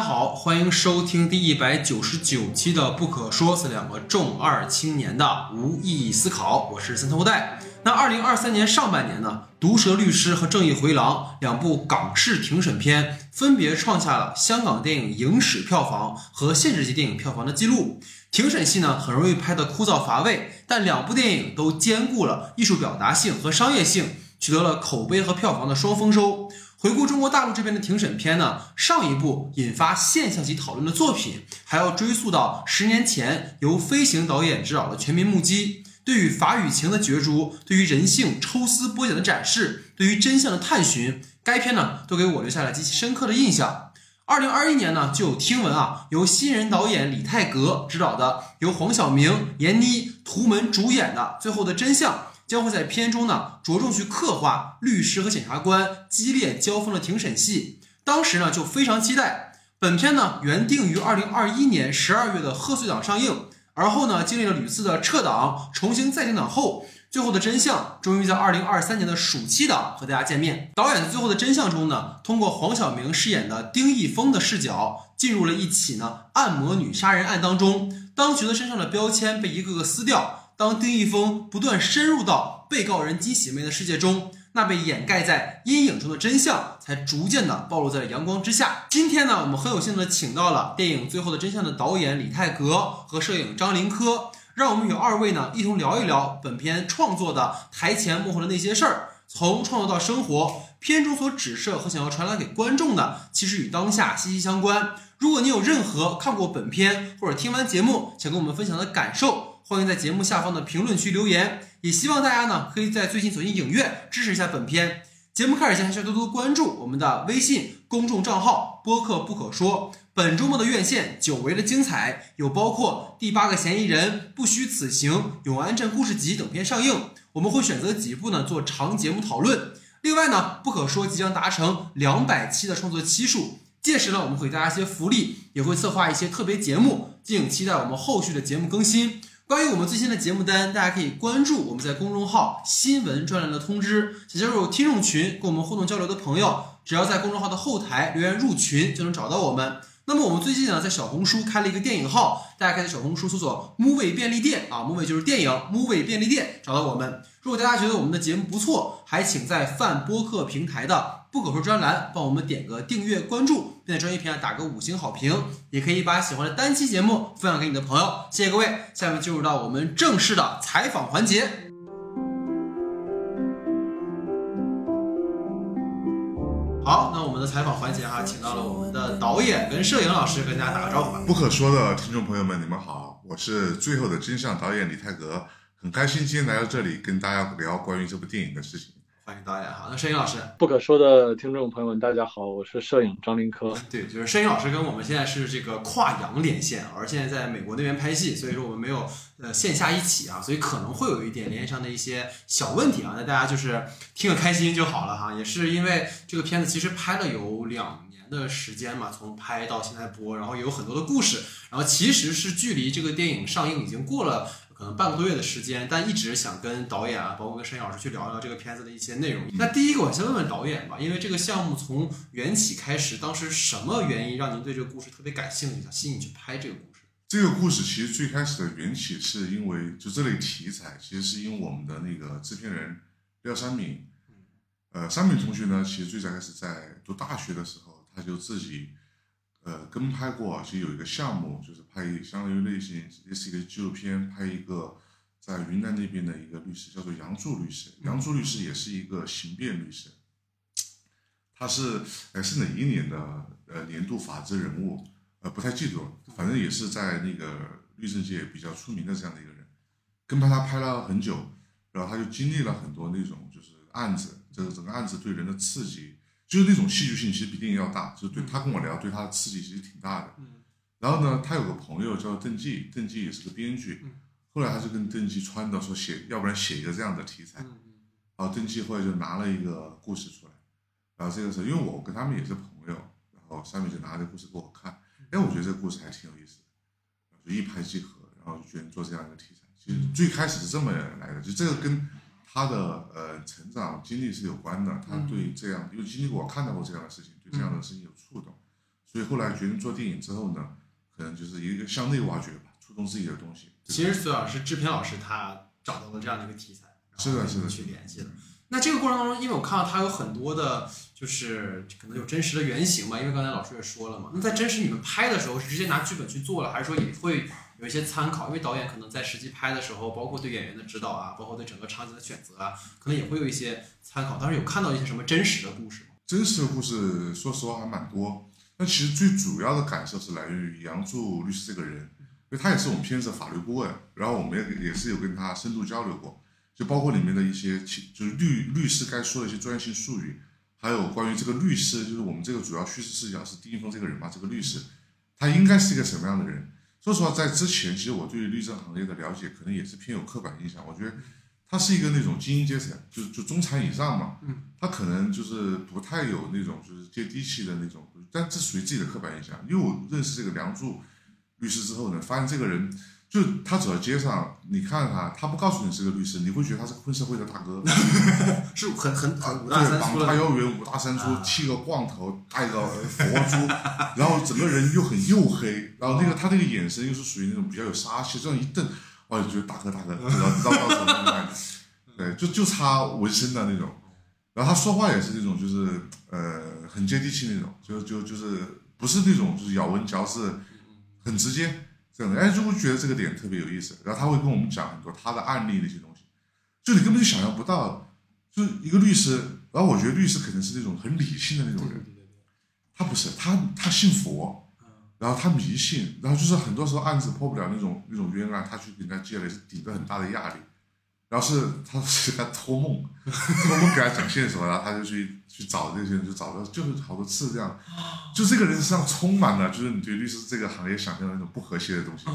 家好，欢迎收听第一百九十九期的《不可说》，是两个重二青年的无意义思考。我是三头带。那二零二三年上半年呢，《毒舌律师》和《正义回廊》两部港式庭审片，分别创下了香港电影影史票房和限制级电影票房的记录。庭审戏呢，很容易拍得枯燥乏味，但两部电影都兼顾了艺术表达性和商业性，取得了口碑和票房的双丰收。回顾中国大陆这边的庭审片呢，上一部引发现象级讨论的作品，还要追溯到十年前由飞行导演执导的《全民目击》，对于法与情的角逐，对于人性抽丝剥茧的展示，对于真相的探寻，该片呢都给我留下了极其深刻的印象。二零二一年呢，就有听闻啊，由新人导演李泰格执导的，由黄晓明、闫妮、图们主演的《最后的真相》。将会在片中呢着重去刻画律师和检察官激烈交锋的庭审戏。当时呢就非常期待本片呢原定于二零二一年十二月的贺岁档上映，而后呢经历了屡次的撤档、重新再定档后，最后的真相终于在二零二三年的暑期档和大家见面。导演在最后的真相中呢，通过黄晓明饰演的丁义峰的视角，进入了一起呢按摩女杀人案当中。当角色身上的标签被一个个撕掉。当丁义峰不断深入到被告人金喜妹的世界中，那被掩盖在阴影中的真相才逐渐的暴露在了阳光之下。今天呢，我们很有幸的请到了电影《最后的真相》的导演李泰格和摄影张林科，让我们与二位呢一同聊一聊本片创作的台前幕后的那些事儿。从创作到生活，片中所指涉和想要传达给观众的，其实与当下息息相关。如果你有任何看过本片或者听完节目想跟我们分享的感受，欢迎在节目下方的评论区留言，也希望大家呢可以在最近走进影院支持一下本片。节目开始前，还需要多多关注我们的微信公众账号“播客不可说”。本周末的院线久违的精彩，有包括《第八个嫌疑人》《不虚此行》《永安镇故事集》等片上映，我们会选择几部呢做长节目讨论。另外呢，不可说即将达成两百期的创作期数，届时呢我们会给大家一些福利，也会策划一些特别节目，敬请期待我们后续的节目更新。关于我们最新的节目单，大家可以关注我们在公众号新闻专栏的通知。想加入听众群跟我们互动交流的朋友，只要在公众号的后台留言入群，就能找到我们。那么我们最近呢，在小红书开了一个电影号，大家可以在小红书搜索 “movie 便利店”啊，movie 就是电影，movie 便利店找到我们。如果大家觉得我们的节目不错，还请在泛播客平台的。不可说专栏，帮我们点个订阅关注，在专业评价打个五星好评，也可以把喜欢的单期节目分享给你的朋友。谢谢各位，下面进入到我们正式的采访环节。好，那我们的采访环节哈，请到了我们的导演跟摄影老师，跟大家打个招呼吧。不可说的听众朋友们，你们好，我是最后的真相导演李泰格，很开心今天来到这里跟大家聊关于这部电影的事情。欢迎导演哈，那摄影老师，不可说的听众朋友们，大家好，我是摄影张林科。对，就是摄影老师跟我们现在是这个跨洋连线，而现在在美国那边拍戏，所以说我们没有呃线下一起啊，所以可能会有一点联系上的一些小问题啊，那大家就是听个开心就好了哈。也是因为这个片子其实拍了有两年的时间嘛，从拍到现在播，然后也有很多的故事，然后其实是距离这个电影上映已经过了。可能半个多月的时间，但一直想跟导演啊，包括跟摄影老师去聊聊这个片子的一些内容。那第一个，我先问问导演吧，因为这个项目从缘起开始，当时什么原因让您对这个故事特别感兴趣，想吸引去拍这个故事？这个故事其实最开始的缘起是因为就这类题材，其实是因为我们的那个制片人廖三敏，呃，三敏同学呢，其实最早开始在读大学的时候，他就自己。呃，跟拍过，其实有一个项目，就是拍相当于类型，也是一个纪录片，拍一个在云南那边的一个律师，叫做杨柱律师。杨柱律师也是一个刑辩律师，他是哎是哪一年的呃年度法治人物？呃，不太记住了，反正也是在那个律政界比较出名的这样的一个人。跟拍他拍了很久，然后他就经历了很多那种就是案子，这个整个案子对人的刺激。就是那种戏剧性，其实比电影要大。就是对他跟我聊，对他的刺激其实挺大的。然后呢，他有个朋友叫邓骥，邓骥也是个编剧。后来他就跟邓骥撺掇说写，要不然写一个这样的题材。然后邓骥后来就拿了一个故事出来。然后这个时候，因为我跟他们也是朋友，然后上面就拿着故事给我看。哎，我觉得这个故事还挺有意思的，就一拍即合，然后就决定做这样一个题材。其实最开始是这么来的，就这个跟。他的呃成长经历是有关的，他对这样，因为经历过，看到过这样的事情，对这样的事情有触动，所以后来决定做电影之后呢，可能就是一个向内挖掘吧，触动自己的东西。其实孙老师制片老师他找到了这样的一个题材，是的是的去联系的。那这个过程当中，因为我看到他有很多的，就是可能有真实的原型嘛，因为刚才老师也说了嘛。那在真实你们拍的时候，是直接拿剧本去做了，还是说也会有一些参考？因为导演可能在实际拍的时候，包括对演员的指导啊，包括对整个场景的选择啊，可能也会有一些参考。当时有看到一些什么真实的故事吗？真实的故事，说实话还蛮多。那其实最主要的感受是来源于杨柱律师这个人，因为他也是我们片子的法律顾问，然后我们也也是有跟他深度交流过，就包括里面的一些其就是律律师该说的一些专业性术语，还有关于这个律师，就是我们这个主要叙事视角是丁一峰这个人嘛，这个律师他应该是一个什么样的人？说实话，在之前其实我对于律政行业的了解可能也是偏有刻板印象，我觉得他是一个那种精英阶层，就就中产以上嘛，嗯，他可能就是不太有那种就是接地气的那种，但这属于自己的刻板印象。因为我认识这个梁祝律师之后呢，发现这个人就他走在街上，你看他，他不告诉你是个律师，你会觉得他是个混社会的大哥，是很很很五对大，三粗的。膀大腰圆，五大三粗啊，剃个光头，戴个佛珠，然后整个人又很黝黑，然后那个他那个眼神又是属于那种比较有杀气，这样一瞪，哦，就觉得大哥大哥，知道知道到什么 对，就就差纹身的那种，然后他说话也是那种就是呃很接地气那种，就就就是不是那种就是咬文嚼字很直接这样的，哎，就会觉得这个点特别有意思，然后他会跟我们讲很多他的案例那些东西，就你根本就想象不到。就是一个律师，然后我觉得律师可能是那种很理性的那种人，他不是，他他信佛，然后他迷信，然后就是很多时候案子破不了那种那种冤案，他去给人家借了，是顶着很大的压力。然后是他是他托梦，托梦给他讲线索，然后他就去去找这些人，就找到就是好多次这样，就这个人身上充满了就是你对律师这个行业想象的那种不和谐的东西，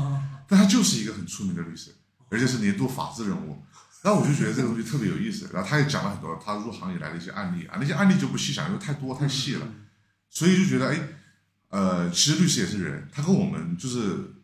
但他就是一个很出名的律师，而且是年度法治人物。然后我就觉得这个东西特别有意思，然后他也讲了很多他入行以来的一些案例啊，那些案例就不细讲，因为太多太细了。所以就觉得，哎，呃，其实律师也是人，他跟我们就是，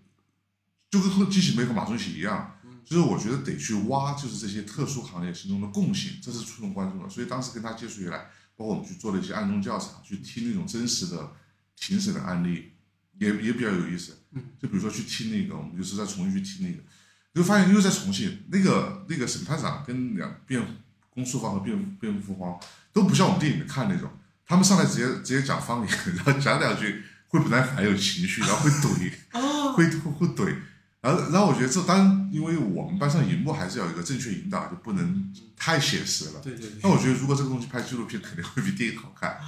就跟机器梅和马中喜一样，就是我觉得得去挖，就是这些特殊行业心中的共性，这是触动观众的。所以当时跟他接触以来，包括我们去做了一些案中调查，去听那种真实的庭审的案例，也也比较有意思。就比如说去听那个，我们就是在重庆去听那个，就发现又在重庆，那个那个审判长跟两辩公诉方和辩辩护方都不像我们电影里看那种。他们上来直接直接讲方言，然后讲两句会本来很有情绪，然后会怼，会会怼，然后然后我觉得这当然，因为我们班上荧幕还是要有一个正确引导，就不能太写实了。对对对。那我觉得如果这个东西拍纪录片，肯定会比电影好看，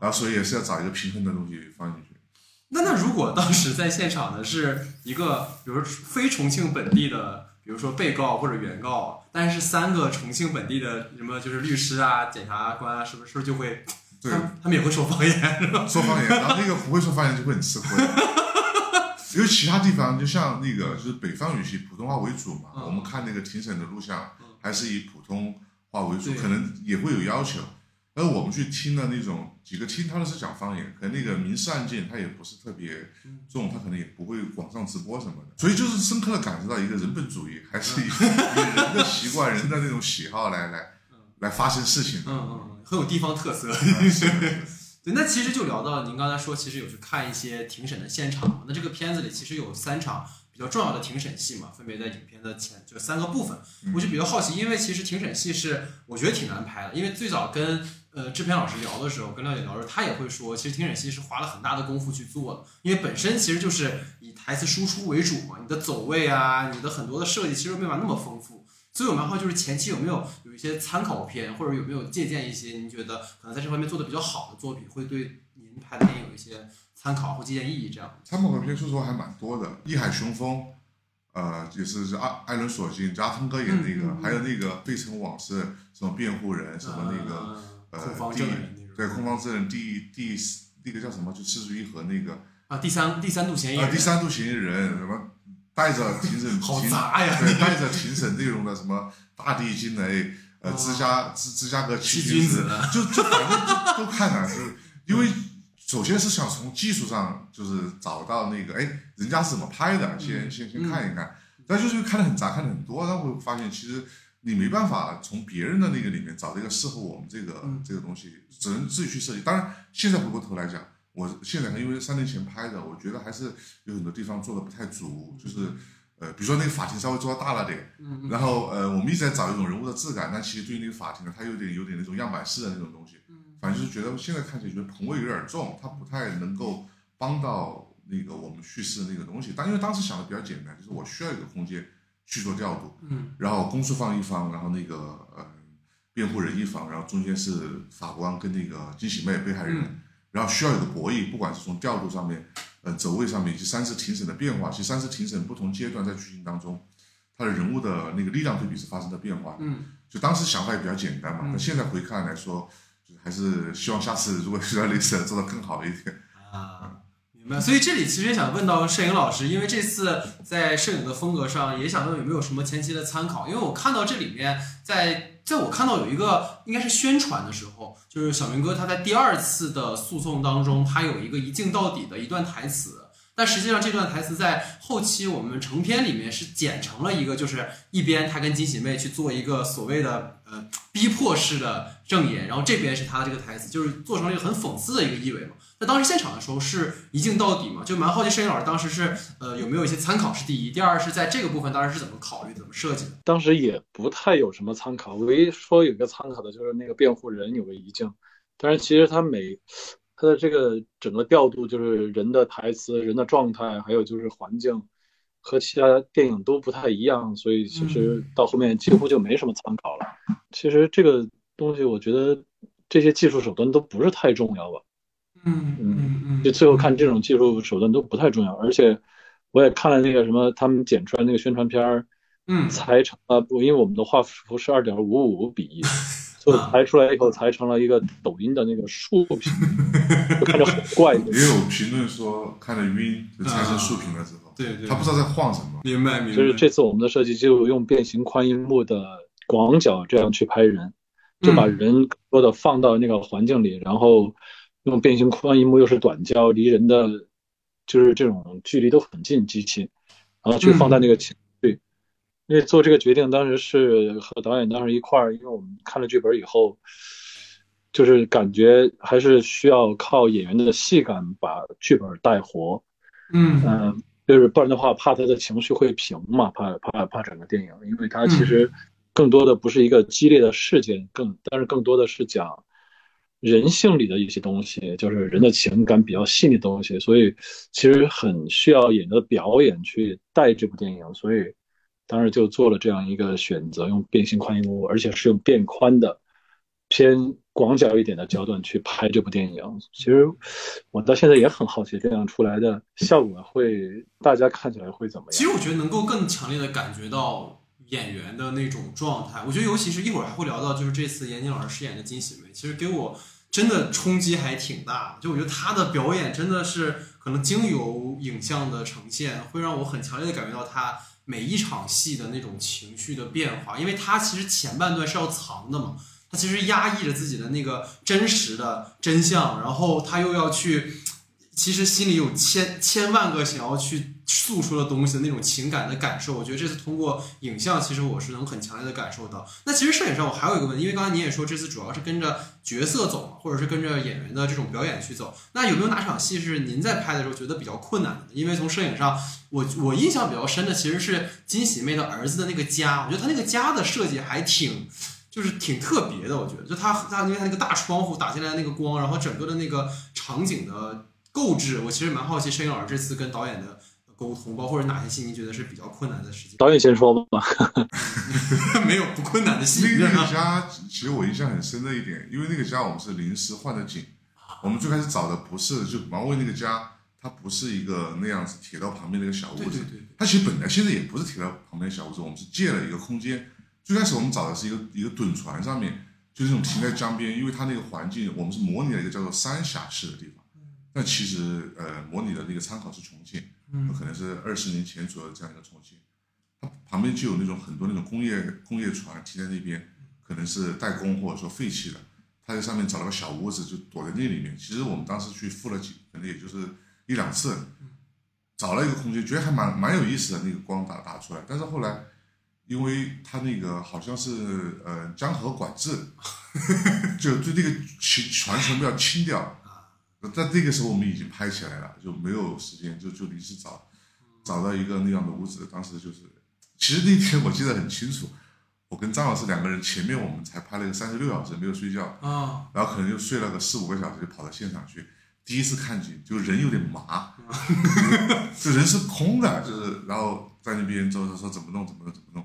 然后所以也是要找一个平衡的东西放进去。那那如果当时在现场的是一个，比如说非重庆本地的，比如说被告或者原告，但是三个重庆本地的什么就是律师啊、检察官啊，是不是就会对他，们他们也会说方言是吧？说方言，然后那个不会说方言就会很吃亏。因为其他地方就像那个就是北方语系普通话为主嘛，嗯我们看那个庭审的录像嗯还是以普通话为主，可能也会有要求。而我们去听的那种几个听他的是讲方言，可能那个民事案件他也不是特别重，他可能也不会网上直播什么的，所以就是深刻的感受到一个人本主义，还是以以人的习惯、人的那种喜好来来来发生事情的。嗯嗯嗯，很有地方特色。啊是的是的对，那其实就聊到您刚才说，其实有去看一些庭审的现场。那这个片子里其实有三场比较重要的庭审戏嘛，分别在影片的前就三个部分。我就比较好奇，因为其实庭审戏是我觉得挺难拍的，因为最早跟呃制片老师聊的时候，跟廖姐聊的时候，他也会说，其实庭审戏是花了很大的功夫去做的，因为本身其实就是以台词输出为主嘛，你的走位啊，你的很多的设计其实没法那么丰富。所以我们好就是前期有没有有一些参考片，或者有没有借鉴一些您觉得可能在这方面做的比较好的作品，会对您拍的电影有一些参考或借鉴意义？这样。参考片说实话还蛮多的，《义海雄风》，呃，也是是艾艾伦索金，加腾哥演那个，还有那个《费城往事》，什么辩护人，什么那个、呃呃控方证人那。对控方证人第第那个叫什么，就赤足一和那个啊，第三第三度嫌疑啊、人。第三度嫌疑人，什么带着庭审好杂呀！对，带着庭审内容的什么大地惊雷，呃，哦。芝加芝芝加哥七七君君子就就反正就都看了，就是因为首先是想从技术上就是找到那个，哎，人家是怎么拍的，先先先看一看，但就是看的很杂，看的很多，然后我发现其实你没办法从别人的那个里面找到一个适合我们这个、嗯。这个东西，只能自己去设计。当然，现在回过头来讲，我现在看，因为三年前拍的，我觉得还是有很多地方做的不太足，就是呃，比如说那个法庭稍微做大了点，嗯然后呃，我们一直在找一种人物的质感，但其实对于那个法庭呢，它有点有点那种样板式的那种东西，嗯。反正就是觉得现在看起来觉得棚位有点重，它不太能够帮到那个我们叙事的那个东西。但因为当时想的比较简单，就是我需要一个空间去做调度，嗯。然后公诉方一方，然后那个呃辩护人一方，然后中间是法官跟那个金喜妹被害人，嗯然后需要有个博弈，不管是从调度上面，呃走位上面，以及三次庭审的变化，其实三次庭审不同阶段在剧情当中，他的人物的那个力量对比是发生的变化。嗯就当时想法也比较简单嘛，嗯那现在回看来说，就是还是希望下次如果遇到类似的做得更好一点。啊，明白。所以这里其实也想问到摄影老师，因为这次在摄影的风格上，也想问有没有什么前期的参考？因为我看到这里面，在在我看到有一个应该是宣传的时候，就是小明哥他在第二次的诉讼当中，他有一个一镜到底的一段台词。但实际上，这段台词在后期我们成片里面是剪成了一个，就是一边他跟金喜妹去做一个所谓的逼迫式的证言，然后这边是他这个台词，就是做成了一个很讽刺的一个意味嘛。那当时现场的时候是一镜到底嘛，就蛮好奇摄影老师当时是呃有没有一些参考是第一，第二是在这个部分当时是怎么考虑、怎么设计的？当时也不太有什么参考，唯一说有一个参考的就是那个辩护人有个遗镜，但是其实他每他的这个整个调度，就是人的台词、人的状态，还有就是环境，和其他电影都不太一样，所以其实到后面几乎就没什么参考了。其实这个东西，我觉得这些技术手段都不是太重要吧。嗯嗯嗯就最后看这种技术手段都不太重要，而且我也看了那个什么他们剪出来那个宣传片儿，嗯裁成了，因为我们的画幅是二点五五比一，所以裁出来以后裁成了一个抖音的那个竖屏，就看着很怪。也有评论说看着晕，就裁成竖屏了之后，对对，他不知道在晃什么。明白明白，就是这次我们的设计就用变形宽银幕的广角这样去拍人，就把嗯人更多的放到那个环境里，然后用变形宽银幕又是短焦，离人的就是这种距离都很近，机器，然后去放在那个。因为做这个决定当时是和导演当时一块儿，因为我们看了剧本以后，就是感觉还是需要靠演员的戏感把剧本带活。嗯嗯，就是不然的话，怕他的情绪会平嘛，怕怕怕整个电影，因为它其实更多的不是一个激烈的事件，更但是更多的是讲人性里的一些东西，就是人的情感比较细腻的东西，所以其实很需要演员的表演去带这部电影，所以当时就做了这样一个选择，用变形宽银幕，而且是用变宽的偏广角一点的焦段去拍这部电影。其实我到现在也很好奇，这样出来的效果会大家看起来会怎么样？其实我觉得能够更强烈的感觉到演员的那种状态。我觉得尤其是一会儿还会聊到，就是这次闫妮老师饰演的金喜梅，其实给我真的冲击还挺大。就我觉得她的表演真的是可能经由影像的呈现，会让我很强烈的感觉到她每一场戏的那种情绪的变化，因为他其实前半段是要藏的嘛。他其实压抑着自己的那个真实的真相，然后他又要去，其实心里有千千万个想要去诉说的东西的那种情感的感受。我觉得这次通过影像，其实我是能很强烈的感受到。那其实摄影上我还有一个问题，因为刚才你也说这次主要是跟着角色走，或者是跟着演员的这种表演去走。那有没有哪场戏是您在拍的时候觉得比较困难的？因为从摄影上，我我印象比较深的其实是金喜妹的儿子的那个家，我觉得他那个家的设计还挺。就是挺特别的，我觉得，就他他因为他那个大窗户打进来那个光，然后整个的那个场景的构置，我其实蛮好奇摄影老师这次跟导演的沟通，包括是哪些戏您觉得是比较困难的事情？导演先说吧。没有不困难的戏，那个家其实我印象很深的一点，因为那个家我们是临时换的景，我们最开始找的不是就毛卫那个家，它不是一个那样子铁道旁边那个小屋子，对对对，它其实本来现在也不是铁道旁边的小屋子，我们是借了一个空间。最开始我们找的是一个一个趸船上面，就是那种停在江边，因为它那个环境我们是模拟了一个叫做三峡市的地方，那其实呃模拟的那个参考是重庆，嗯。可能是二十年前左右这样一个重庆，它旁边就有那种很多那种工业工业船停在那边，可能是代工或者说废弃的，他在上面找了个小屋子就躲在那里面。其实我们当时去付了几，可能也就是一两次，找了一个空间，觉得还蛮蛮有意思的，那个光打打出来，但是后来。因为它那个好像是呃江河管制，就对那个船船全部要清掉，但那个时候我们已经拍起来了，就没有时间，就就临时找找到一个那样的屋子。当时就是，其实那天我记得很清楚，我跟张老师两个人前面我们才拍了个三十六小时没有睡觉，啊，然后可能就睡了个四五个小时，就跑到现场去。第一次看景，就人有点麻，就人是空的，就是然后在那边之后他说怎么弄怎么弄怎么弄，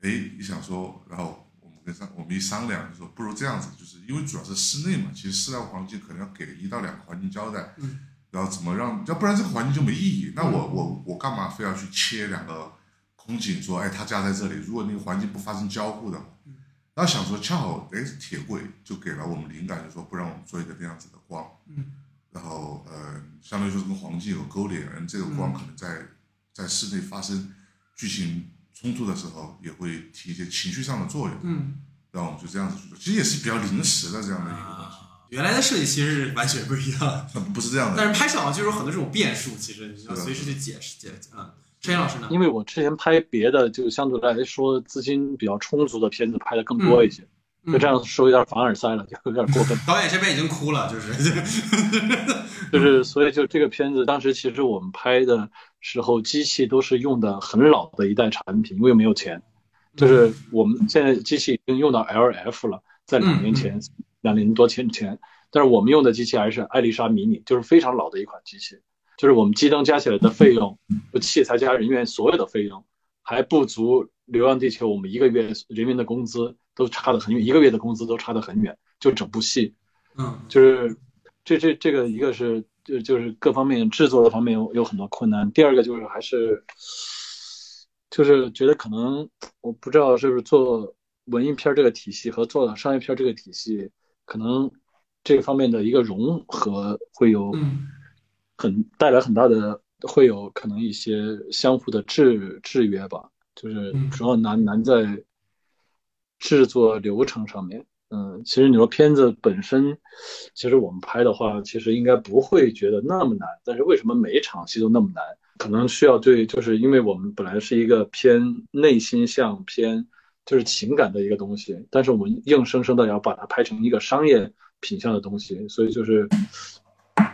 哎，一想说，然后跟商我们一商量，就说不如这样子，就是因为主要是室内嘛，其实室内环境可能要给一到两个环境交代，嗯，然后怎么让，要不然这个环境就没意义。那我我我干嘛非要去切两个空景，说哎他家在这里，如果那个环境不发生交互的话，然后想说恰好哎铁轨就给了我们灵感，就说不然我们做一个这样子的光，嗯。然后呃，相当于说是跟黄金有勾连，而这个光可能在在室内发生剧情冲突的时候，也会起一些情绪上的作用。嗯，然后我们就这样子去做，其实也是比较临时的这样的一个东西。原来的设计其实是完全不一样，不是这样的。但是拍摄好像就有很多这种变数，其实你要随时去解释解释。嗯，陈岩老师呢？因为我之前拍别的，就相对来说资金比较充足的片子拍的更多一些。就这样说有点凡尔赛了，就有点过分。导演这边已经哭了，就是 就是，所以就这个片子，当时其实我们拍的时候，机器都是用的很老的一代产品，因为没有钱。就是我们现在机器已经用到 LF 了，在两年前，两年多前前，但是我们用的机器还是艾丽莎迷你，就是非常老的一款机器。就是我们机灯加起来的费用，就器材加人员所有的费用，还不足《流浪地球》我们一个月人员的工资。都差得很远，一个月的工资都差得很远，就整部戏，嗯，就是这这这个一个是就就是各方面制作的方面有有很多困难，第二个就是还是就是觉得可能我不知道是不是做文艺片这个体系和做商业片这个体系，可能这方面的一个融合会有很带来很大的会有可能一些相互的制制约吧，就是主要难难在。制作流程上面，嗯，其实你说片子本身，其实我们拍的话，其实应该不会觉得那么难。但是为什么每一场戏都那么难？可能需要对，就是因为我们本来是一个偏内心向、偏就是情感的一个东西，但是我们硬生生的要把它拍成一个商业品相的东西，所以就是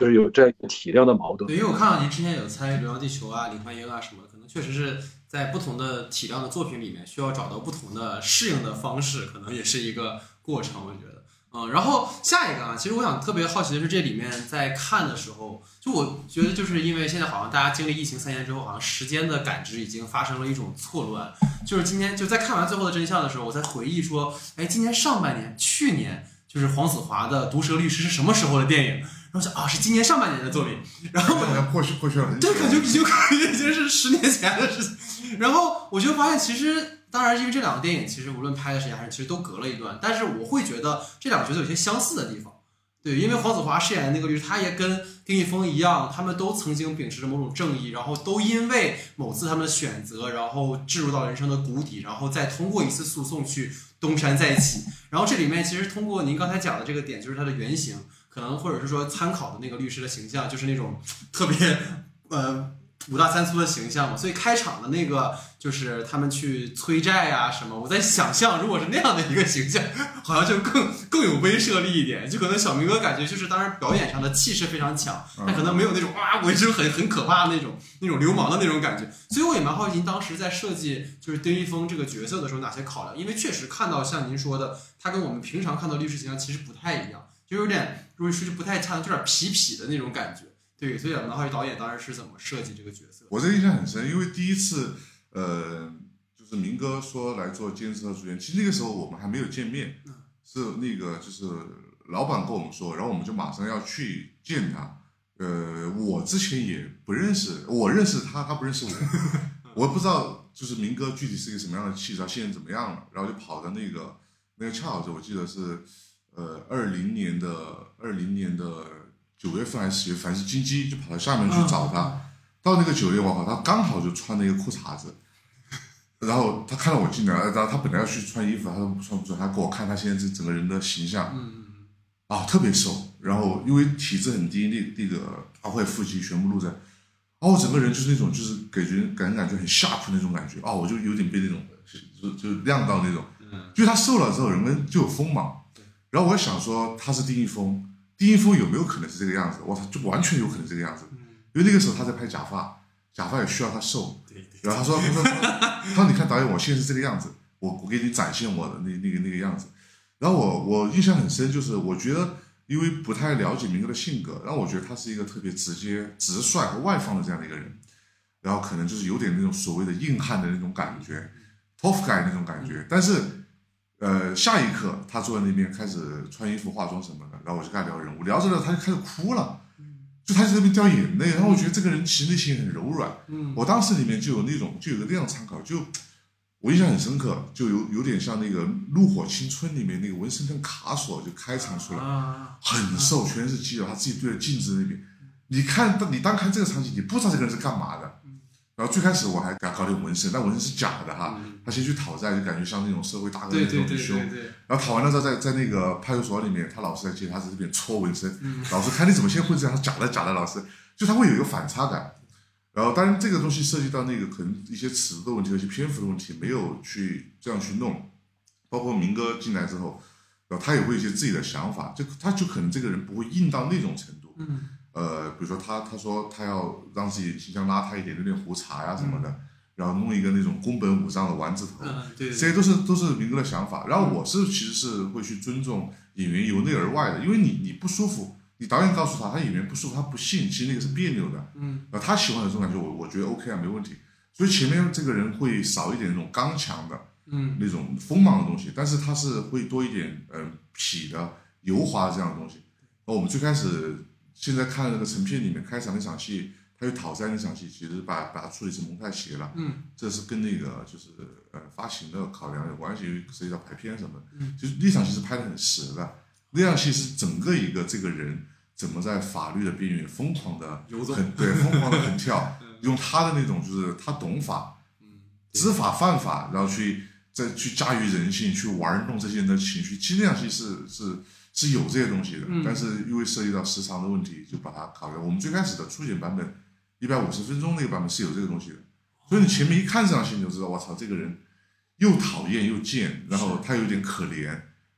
就是有这样一个体量的矛盾。对，因为我看到您之前有参与《流浪地球》啊、《李焕英》啊什么，可能确实是。在不同的体量的作品里面，需要找到不同的适应的方式，可能也是一个过程。我觉得，嗯，然后下一个啊，其实我想特别好奇的是，这里面在看的时候，就我觉得，就是因为现在好像大家经历疫情三年之后，好像时间的感知已经发生了一种错乱。就是今天就在看完最后的真相的时候，我在回忆说，哎，今年上半年，去年就是黄子华的《毒舌律师》是什么时候的电影？然后想啊，是今年上半年的作品。然后好像过去过去了很久，对，感觉已经已经是十年前的事情。然后我就发现，其实当然，因为这两个电影其实无论拍的时间还是其实都隔了一段，但是我会觉得这两个角色有些相似的地方。对，因为黄子华饰演的那个律师，他也跟丁一峰一样，他们都曾经秉持着某种正义，然后都因为某次他们的选择，然后置入到人生的谷底，然后再通过一次诉讼去东山再起。然后这里面其实通过您刚才讲的这个点，就是他的原型。可能或者是说参考的那个律师的形象，就是那种特别呃五大三粗的形象嘛。所以开场的那个就是他们去催债啊什么。我在想象，如果是那样的一个形象，好像就更 更有威慑力一点。就可能小明哥感觉就是当然表演上的气势非常强，但可能没有那种哇，我就很很可怕的那种那种流氓的那种感觉。所以我也蛮好奇，您当时在设计就是丁一峰这个角色的时候哪些考量？因为确实看到像您说的，他跟我们平常看到律师形象其实不太一样。就有点，如果说句不太恰当，就有点痞痞的那种感觉。对，所以南浩宇导演当时是怎么设计这个角色？我这印象很深，因为第一次，呃，就是明哥说来做监制和主演，其实那个时候我们还没有见面，是那个就是老板跟我们说，然后我们就马上要去见他。呃，我之前也不认识，我认识他，他不认识我，我不知道就是明哥具体是一个什么样的气质，他现在怎么样了，然后就跑到那个那个恰好是我记得是。呃，二零年的二零年的九月份还是十月份，是金鸡就跑到厦门去找他。到那个九月，我靠，他刚好就穿了一个裤衩子。然后他看到我进来，然后他本来要去穿衣服，他说不穿不穿，他给我看他现在这整个人的形象，啊，特别瘦。然后因为体质很低，那那个大块腹肌全部露在，哦，整个人就是那种就是给人感感觉很 sharp 那种感觉，哦，我就有点被那种就就亮到那种，就他瘦了之后，人们就有锋芒。然后我想说他是丁一峰，丁一峰有没有可能是这个样子？我操，就完全有可能这个样子。因为那个时候他在拍假发，假发也需要他瘦。然后他说：“他说，他说你看导演，我现在是这个样子，我我给你展现我的那那个那个样子。”然后我我印象很深，就是我觉得因为不太了解明哥的性格，然后我觉得他是一个特别直接、直率和外放的这样的一个人，然后可能就是有点那种所谓的硬汉的那种感觉，tough guy 那种感觉。但是，呃，下一刻他坐在那边开始穿衣服、化妆什么的，然后我就跟他聊人物，聊着聊他就开始哭了。就他在那边掉眼泪，然后我觉得这个人其实内心很柔软。嗯我当时里面就有那种，就有个那样参考，就我印象很深刻，就有有点像那个《怒火青春》里面那个文森特卡索就开场出来，啊，很瘦，全是肌肉，他自己对着镜子那边，你看，你单看这个场景，你不知道这个人是干嘛的。然后最开始我还给他搞点纹身，但纹身是假的哈，他先去讨债，就感觉像那种社会大哥那种很凶。然后讨完了之后，在在那个派出所里面，他老师在接他，在这边搓纹身。老师看你怎么现在会这样，假的假的，老师就他会有一个反差感。然后当然这个东西涉及到那个可能一些尺度的问题和一些篇幅的问题，没有去这样去弄。包括明哥进来之后，然后他也会有一些自己的想法，就他就可能这个人不会硬到那种程度。嗯呃，比如说他他说他要让自己形象邋遢一点，留点胡茬呀、什么的，然后弄一个那种宫本武藏的丸子头，嗯对对这些都是都是明哥的想法。然后我是其实是会去尊重演员由内而外的，因为你你不舒服，你导演告诉他他演员不舒服，他不信，其实那个是别扭的。嗯然后他喜欢的这种感觉，我我觉得 OK 啊，没问题。所以前面这个人会少一点那种刚强的嗯那种锋芒的东西，但是他是会多一点嗯、呃痞的油滑的这样的东西。那我们最开始现在看那个成片里面开场那场戏，他去讨债那场戏，其实把把它处理成蒙太奇了。嗯这是跟那个就是呃发行的考量有关系，涉及到排片什么的。嗯就是那场戏是拍的很实的，那场戏是整个一个这个人怎么在法律的边缘疯狂的游走很对疯狂的横跳，用他的那种就是他懂法，嗯知法犯法，然后去再去驾驭人性，去玩弄这些人的情绪。其实那场戏是是是有这些东西的，嗯。但是因为涉及到时长的问题，就把它考虑。我们最开始的初剪版本一百五十分钟那个版本是有这个东西的，所以你前面一看这场戏你就知道，我操，这个人又讨厌又贱，然后他有点可怜，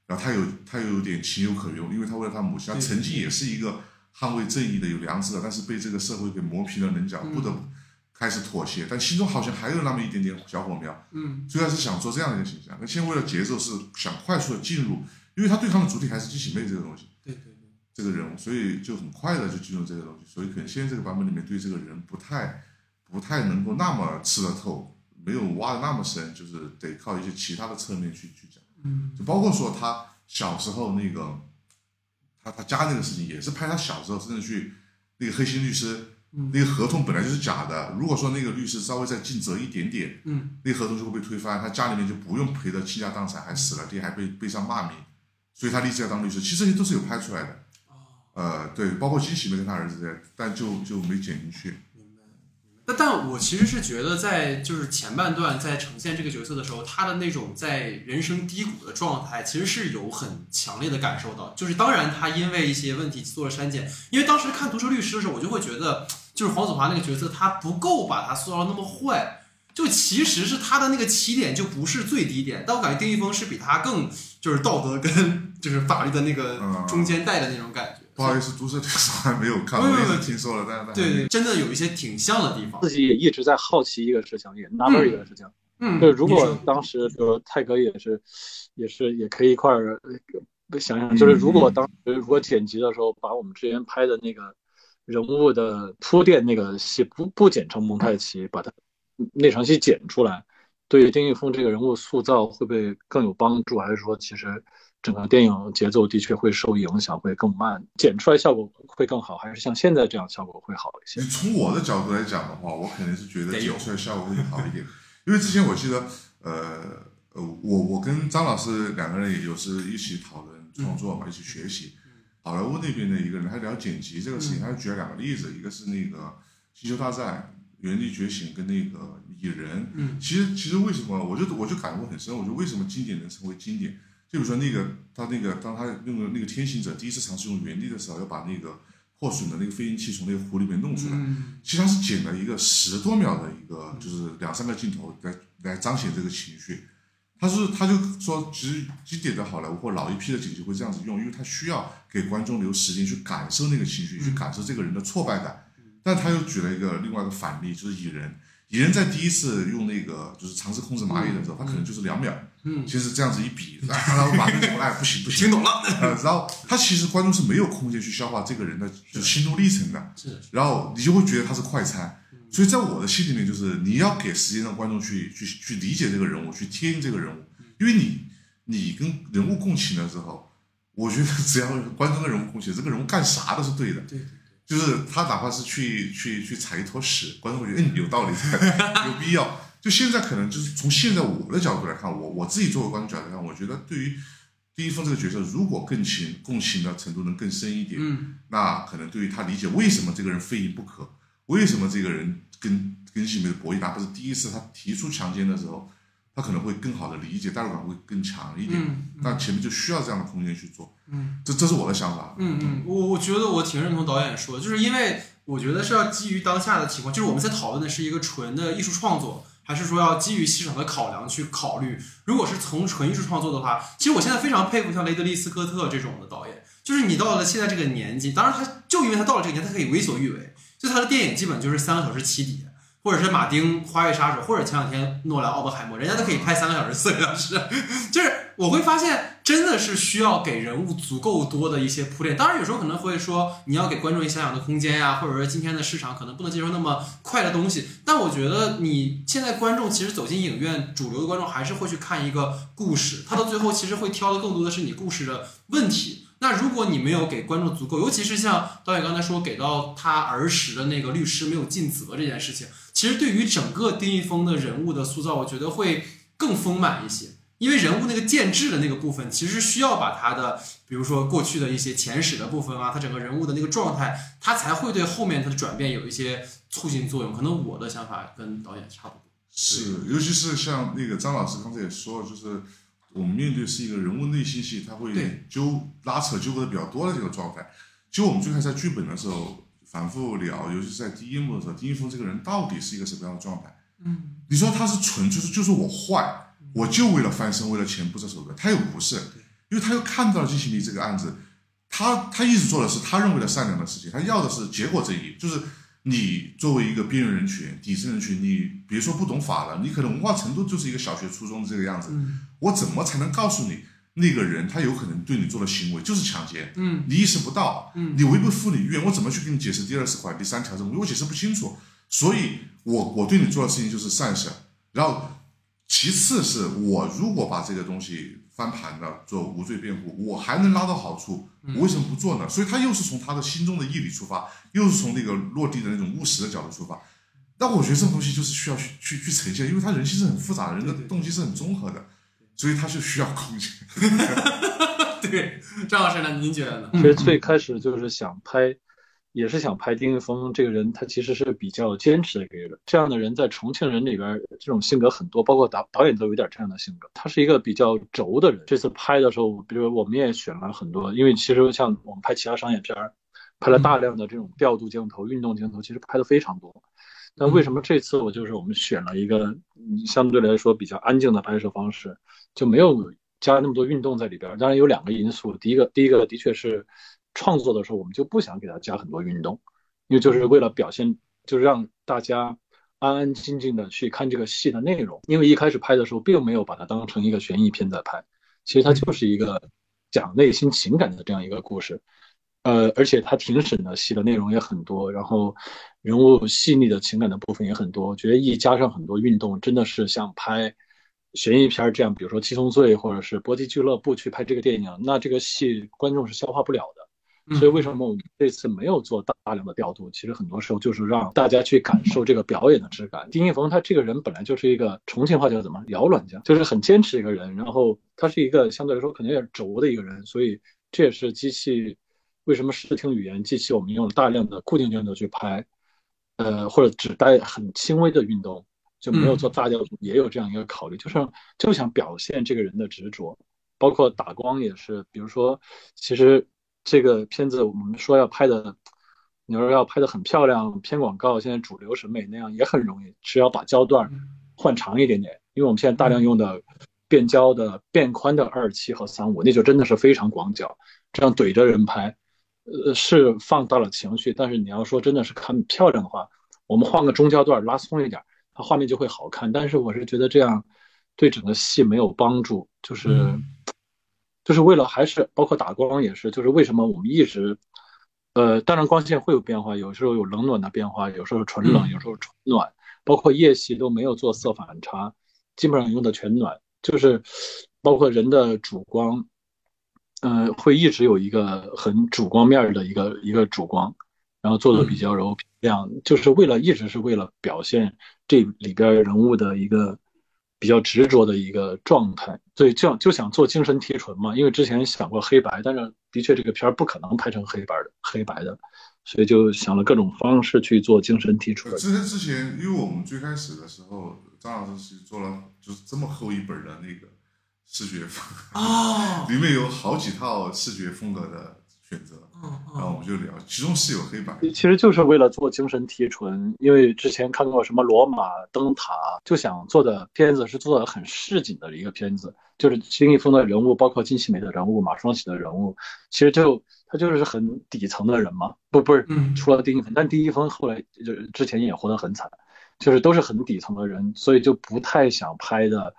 然后他有他又有点情有可原，因为他为了他母亲，他曾经也是一个捍卫正义的、有良知的，但是被这个社会给磨平了棱角，嗯不得不开始妥协，但心中好像还有那么一点点小火苗。嗯。最开始想做这样的一个形象，那现在为了节奏是想快速的进入，因为他对抗的主体还是机器妹这个东西，对对对，这个人物，所以就很快的就进入这个东西，所以可能现在这个版本里面对这个人不太不太能够那么吃得透，没有挖的那么深，就是得靠一些其他的侧面去去讲，嗯。就包括说他小时候那个他他家那个事情，也是拍他小时候甚至去那个黑心律师。嗯。那个合同本来就是假的，如果说那个律师稍微再尽责一点点，嗯。那个合同就会被推翻，他家里面就不用赔得倾家荡产，还死了爹，还被背上骂名，所以他立志要当律师。其实这些都是有拍出来的，哦，呃，对，包括金喜没跟他儿子在，但就就没剪进去。明白。那但我其实是觉得，在就是前半段在呈现这个角色的时候，他的那种在人生低谷的状态，其实是有很强烈的感受到。就是当然他因为一些问题做了删减，因为当时看《毒舌律师》的时候，我就会觉得，就是黄子华那个角色，他不够把他塑造的那么坏。就其实是他的那个起点就不是最低点，但我感觉丁一峰是比他更就是道德跟就是法律的那个嗯。中间带的那种感觉。不好意思，毒舌律师还没有看，没有没有我也是听说了，对对，真的有一些挺像的地方。自己也一直在好奇一个事情，也纳闷一个事情，嗯，就是如果当时，比如泰哥也是，也是也可以一块儿呃想想，就是如果当时如果剪辑的时候把我们之前拍的那个人物的铺垫那个戏不不剪成蒙太奇，把它那场戏剪出来，对丁一峰这个人物塑造会不会更有帮助？还是说其实整个电影节奏的确会受影响，会更慢，剪出来效果会更好？还是像现在这样效果会好一些？从我的角度来讲的话，我肯定是觉得剪出来效果会好一点，因为之前我记得，呃呃，我我跟张老师两个人也有时一起讨论创作嘛，一起学习。好莱坞那边的一个人，他聊剪辑这个事情，他举了两个例子，一个是那个《星球大战》《原力觉醒》跟那个《蚁人》。嗯其实其实为什么，我就我就感悟很深，我觉得为什么经典能成为经典？就比如说那个他那个当他用的那个天行者第一次尝试用原力的时候，要把那个破损的那个飞行器从那个湖里面弄出来，嗯其实他是剪了一个十多秒的一个，就是两三个镜头来来彰显这个情绪。他是他就说，其实经典的好莱坞或老一批的剪辑会这样子用，因为他需要给观众留时间去感受那个情绪，去感受这个人的挫败感。但他又举了一个另外一个反例，就是蚁人。蚁人在第一次用那个就是尝试控制蚂蚁的时候，他可能就是两秒，嗯，其实这样子一比，然后把那个哎不行不行，听懂了，呃，然后他其实观众是没有空间去消化这个人的就是心路历程的，是，然后你就会觉得他是快餐。所以在我的心里面，就是你要给时间让观众去去去理解这个人物，去贴近这个人物，因为你你跟人物共情的时候，我觉得只要观众跟人物共情，这个人物干啥都是对的。对对。就是他哪怕是去去去踩一坨屎，观众会觉得嗯有道理，有必要。就现在可能就是从现在我的角度来看，我我自己作为观众角度来看，我觉得对于丁一峰这个角色，如果更情共情的程度能更深一点，嗯，那可能对于他理解为什么这个人非赢不可，为什么这个人跟跟性别的博弈，哪怕是第一次他提出强奸的时候。他可能会更好的理解，代入感会更强一点。那前面就需要这样的空间去做。嗯，这这是我的想法。嗯嗯，我我觉得我挺认同导演说的，就是因为我觉得是要基于当下的情况，就是我们在讨论的是一个纯的艺术创作，还是说要基于市场的考量去考虑？如果是从纯艺术创作的话，其实我现在非常佩服像雷德利·斯科特这种的导演，就是你到了现在这个年纪，当然他就因为他到了这个年，他可以为所欲为，就他的电影基本就是三个小时起底。或者是马丁《花月杀手》，或者前两天诺兰《奥本海默》，人家都可以拍三个小时、四个小时。就是我会发现，真的是需要给人物足够多的一些铺垫。当然，有时候可能会说，你要给观众一些想象的空间呀，或者说今天的市场可能不能接受那么快的东西。但我觉得，你现在观众其实走进影院，主流的观众还是会去看一个故事，他到最后其实会挑的更多的是你故事的问题。那如果你没有给观众足够，尤其是像导演刚才说，给到他儿时的那个律师没有尽责这件事情。其实对于整个丁一峰的人物的塑造，我觉得会更丰满一些，因为人物那个建制的那个部分，其实需要把他的，比如说过去的一些前史的部分啊，他整个人物的那个状态，他才会对后面他的转变有一些促进作用。可能我的想法跟导演差不多。是，尤其是像那个张老师刚才也说了，就是我们面对是一个人物内心戏，他会纠拉扯纠葛的比较多的这个状态。其实我们最开始在剧本的时候。反复聊，尤其是在第一幕的时候，丁一峰这个人到底是一个什么样的状态？嗯，你说他是纯，就是就是我坏，我就为了翻身，为了钱不择手段。他又不是，因为他又看到了金星离这个案子，他他一直做的是他认为的善良的事情，他要的是结果正义。就是你作为一个边缘人群、底层人群，你别说不懂法了，你可能文化程度就是一个小学、初中的这个样子。我怎么才能告诉你？那个人他有可能对你做的行为就是强奸，嗯，你意识不到，嗯，你违背妇女意愿，我怎么去给你解释第二十款、第三条这种？我解释不清楚，所以我我对你做的事情就是善事。然后其次是我如果把这个东西翻盘的，做无罪辩护，我还能拉到好处，我为什么不做呢？所以他又是从他的心中的义理出发，又是从那个落地的那种务实的角度出发。但我觉得这种东西就是需要去去去呈现，因为他人性是很复杂的，人的动机是很综合的。所以他就需要空间。对，张老师呢？您觉得呢？其实最开始就是想拍，也是想拍丁一峰这个人，他其实是比较坚持的一个人。这样的人在重庆人里边，这种性格很多，包括导导演都有点这样的性格。他是一个比较轴的人。这次拍的时候，比如我们也选了很多，因为其实像我们拍其他商业片儿，拍了大量的这种调度镜头、运动镜头，其实拍的非常多。那为什么这次我就是我们选了一个相对来说比较安静的拍摄方式？就没有加那么多运动在里边。当然有两个因素，第一个，第一个的确是创作的时候我们就不想给他加很多运动，因为就是为了表现，就是让大家安安静静的去看这个戏的内容。因为一开始拍的时候并没有把它当成一个悬疑片在拍，其实它就是一个讲内心情感的这样一个故事。呃，而且它庭审的戏的内容也很多，然后人物细腻的情感的部分也很多。我觉得一加上很多运动，真的是像拍。悬疑片这样，比如说《七宗罪》或者是《搏击俱乐部》去拍这个电影，那这个戏观众是消化不了的。所以为什么我们这次没有做大量的调度？其实很多时候就是让大家去感受这个表演的质感。丁一峰他这个人本来就是一个重庆话叫怎么摇卵匠，就是很坚持一个人。然后他是一个相对来说可能有点轴的一个人，所以这也是机器为什么视听语言机器我们用大量的固定镜头去拍，呃，或者只带很轻微的运动。就没有做大调度，也有这样一个考虑，就是就想表现这个人的执着，包括打光也是。比如说，其实这个片子我们说要拍的，你说要拍的很漂亮，偏广告，现在主流审美那样也很容易，只要把焦段换长一点点。因为我们现在大量用的变焦的、变宽的二七和三五，那就真的是非常广角，这样怼着人拍，呃，是放大了情绪。但是你要说真的是看漂亮的话，我们换个中焦段拉松一点，它画面就会好看。但是我是觉得这样对整个戏没有帮助，就是就是为了还是包括打光也是，就是为什么我们一直。呃，当然光线会有变化，有时候有冷暖的变化，有时候纯冷，有时候纯暖，包括夜戏都没有做色反差，基本上用的全暖，就是包括人的主光，呃，会一直有一个很主光面的一个一个主光，然后做的比较柔亮，就是为了一直是为了表现这里边人物的一个。比较执着的一个状态，所以就就想做精神提纯嘛。因为之前想过黑白，但是的确这个片儿不可能拍成黑白的，黑白的，所以就想了各种方式去做精神提纯。之前之前，因为我们最开始的时候，张老师是做了就是这么厚一本的那个视觉风哦，里面有好几套视觉风格的。选择，然后我们就聊，其中是有黑白，其实就是为了做精神提纯，因为之前看过什么罗马灯塔，就想做的片子是做的很市井的一个片子，就是金一峰的人物，包括金喜美的人物，马双喜的人物，其实就他就是很底层的人嘛，不不是，除了丁一峰，但丁一峰后来就之前也活得很惨，就是都是很底层的人，所以就不太想拍的，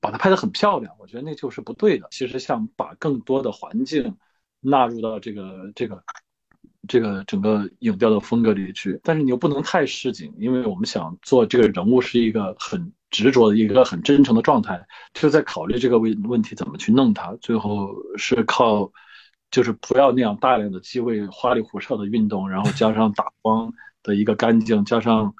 把它拍得很漂亮，我觉得那就是不对的。其实想把更多的环境。纳入到这个这个这个整个影调的风格里去，但是你又不能太市井，因为我们想做这个人物是一个很执着的一个很真诚的状态，就在考虑这个问问题怎么去弄它。最后是靠就是不要那样大量的机位花里胡哨的运动，然后加上打光的一个干净，加上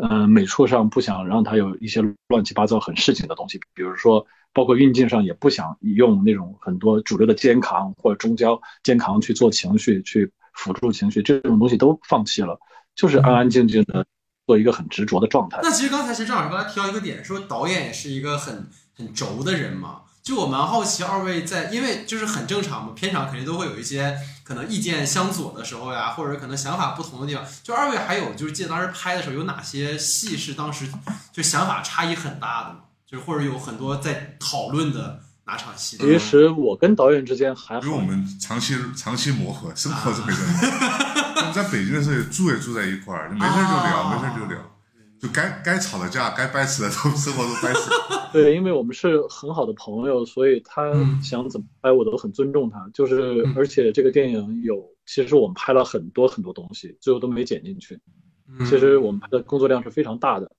呃美术上不想让它有一些乱七八糟很市井的东西，比如说。包括运镜上也不想用那种很多主流的肩扛或者中焦肩扛去做情绪去辅助情绪，这种东西都放弃了，就是安安静静的做一个很执着的状态。那其实刚才其实郑老师刚才提到一个点，说导演也是一个很很轴的人嘛，就我蛮好奇二位在，因为就是很正常嘛，片场肯定都会有一些可能意见相左的时候呀，或者可能想法不同的地方。就二位还有就是记得当时拍的时候有哪些戏是当时就想法差异很大的吗？就是或者有很多在讨论的哪场戏？其实我跟导演之间还好，因为我们长期长期磨合，生活这么一个 我们在北京的时候也住也住在一块儿，没事就聊，没事就聊，就该该吵的架，该掰扯的都生活都掰扯。对，因为我们是很好的朋友，所以他想怎么掰我都很尊重他。就是而且这个电影有，其实我们拍了很多很多东西，最后都没剪进去。其实我们拍的工作量是非常大的。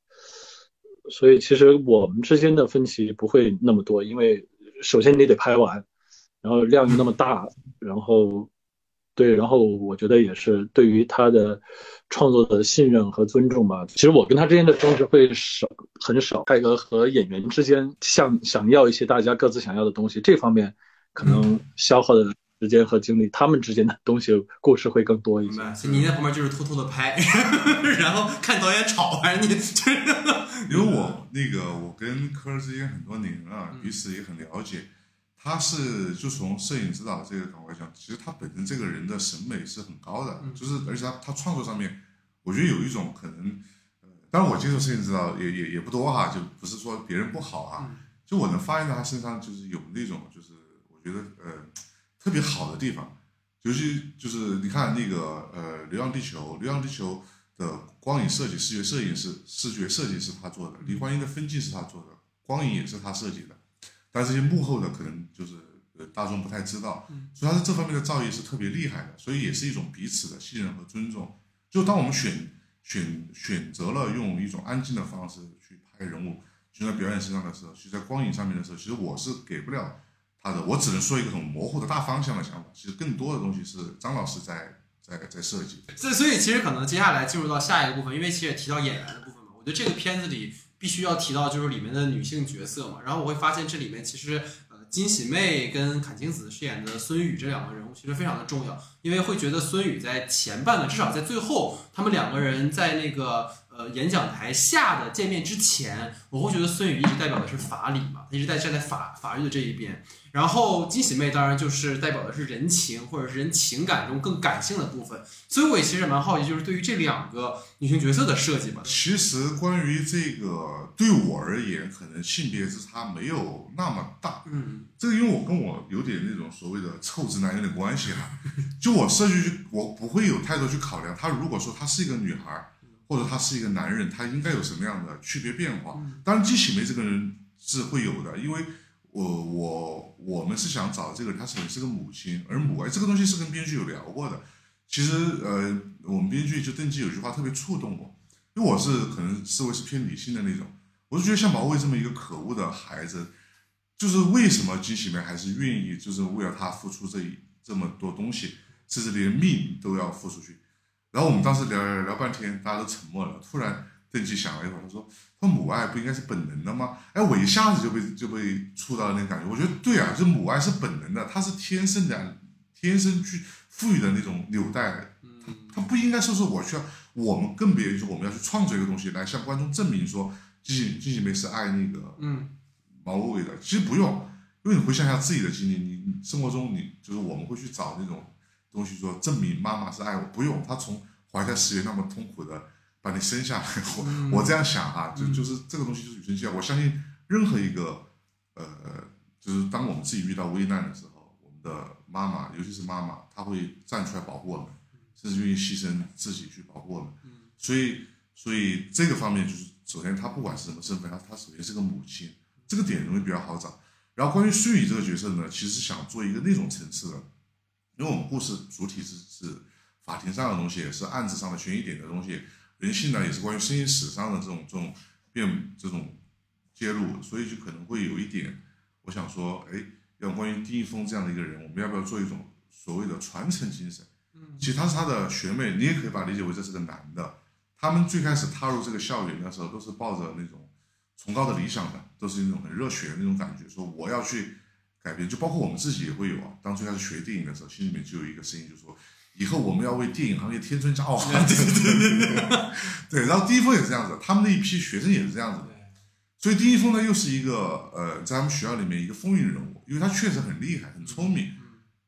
所以其实我们之间的分歧不会那么多，因为首先你得拍完，然后量又那么大，然后对，然后我觉得也是对于他的创作的信任和尊重吧。其实我跟他之间的争执会少很少。泰哥和演员之间想想要一些大家各自想要的东西，这方面可能消耗的。时间和精力，他们之间的东西故事会更多一些。所以你在旁边就是偷偷的拍，然后看导演吵，反正你。因为我那个我跟科儿之间很多年了，彼此也很了解。他是就从摄影指导这个岗位上，其实他本身这个人的审美是很高的，就是而且他他创作上面，我觉得有一种可能，呃，当然我接触摄影指导也也也不多哈，就不是说别人不好啊，就我能发现到他身上就是有那种就是我觉得呃。特别好的地方，尤其就是你看那个呃《流浪地球》，《流浪地球》的光影设计、视觉摄影是视觉设计是他做的，李焕英的分镜是他做的，光影也是他设计的。但这些幕后的可能就是呃大众不太知道，所以他在这方面的造诣是特别厉害的，所以也是一种彼此的信任和尊重。就当我们选选选择了用一种安静的方式去拍人物，就在表演身上的时候，其实在光影上面的时候，其实我是给不了。他的我只能说一个很模糊的大方向的想法，其实更多的东西是张老师在在在设计。所以所以其实可能接下来进入到下一个部分，因为其实也提到演员的部分嘛，我觉得这个片子里必须要提到就是里面的女性角色嘛。然后我会发现这里面其实呃金喜妹跟阚清子饰演的孙宇这两个人物其实非常的重要，因为会觉得孙宇在前半段至少在最后他们两个人在那个。呃演讲台下的见面之前，我会觉得孙宇一直代表的是法理嘛，他一直在站在法法律的这一边。然后金喜妹当然就是代表的是人情或者是人情感中更感性的部分。所以我也其实蛮好奇，就是对于这两个女性角色的设计吧。其实关于这个，对我而言，可能性别之差没有那么大。嗯这个因为我跟我有点那种所谓的臭直男有点关系哈，就我设计我不会有太多去考量，她如果说她是一个女孩儿，或者他是一个男人，他应该有什么样的区别变化。当然，姬喜梅这个人是会有的，因为我我我们是想找这个人，她首先是个母亲，而母爱这个东西是跟编剧有聊过的。其实呃，我们编剧就邓记有句话特别触动我，因为我是可能思维是偏理性的那种，我就觉得像毛卫这么一个可恶的孩子。就是为什么金喜梅还是愿意，就是为了他付出这一这么多东西，甚至连命都要付出去。然后我们当时聊聊聊半天，大家都沉默了。突然邓基想了一会儿，他说：“他母爱不应该是本能的吗？”哎，我一下子就被就被触到了那个感觉。我觉得对啊，就母爱是本能的，它是天生的，天生去赋予的那种纽带。它它不应该说是我需要，我们更别说我们要去创作一个东西来向观众证明说金喜金喜梅是爱那个嗯毛伟的，其实不用，因为你回想一下自己的经历，你你生活中你就是我们会去找那种东西说证明妈妈是爱我，不用，她从怀胎十月那么痛苦的把你生下来，我、嗯 我这样想哈、就就是这个东西就是与生俱来，我相信任何一个呃，就是当我们自己遇到危难的时候，我们的妈妈，尤其是妈妈，她会站出来保护我们，甚至愿意牺牲自己去保护我们，所以所以这个方面就是首先她不管是什么身份，她她首先是个母亲。这个点容易比较好找。然后关于孙宇这个角色呢，其实想做一个那种层次的，因为我们故事主体是是法庭上的东西，也是案子上的悬疑点的东西，人性呢也是关于生意史上的这种这种变这种揭露，所以就可能会有一点，我想说，哎，要关于丁一峰这样的一个人，我们要不要做一种所谓的传承精神？其实他是他的学妹，你也可以把它理解为这是个男的。他们最开始踏入这个校园的时候，都是抱着那种崇高的理想的，都是那种很热血的那种感觉，说我要去改变。就包括我们自己也会有啊。当初开始学电影的时候，心里面就有一个声音，就说以后我们要为电影行业添砖加瓦。对对对对对。然后第一峰也是这样子，他们那一批学生也是这样子的。所以丁一峰呢，又是一个呃，在他们学校里面一个风云人物，因为他确实很厉害、很聪明，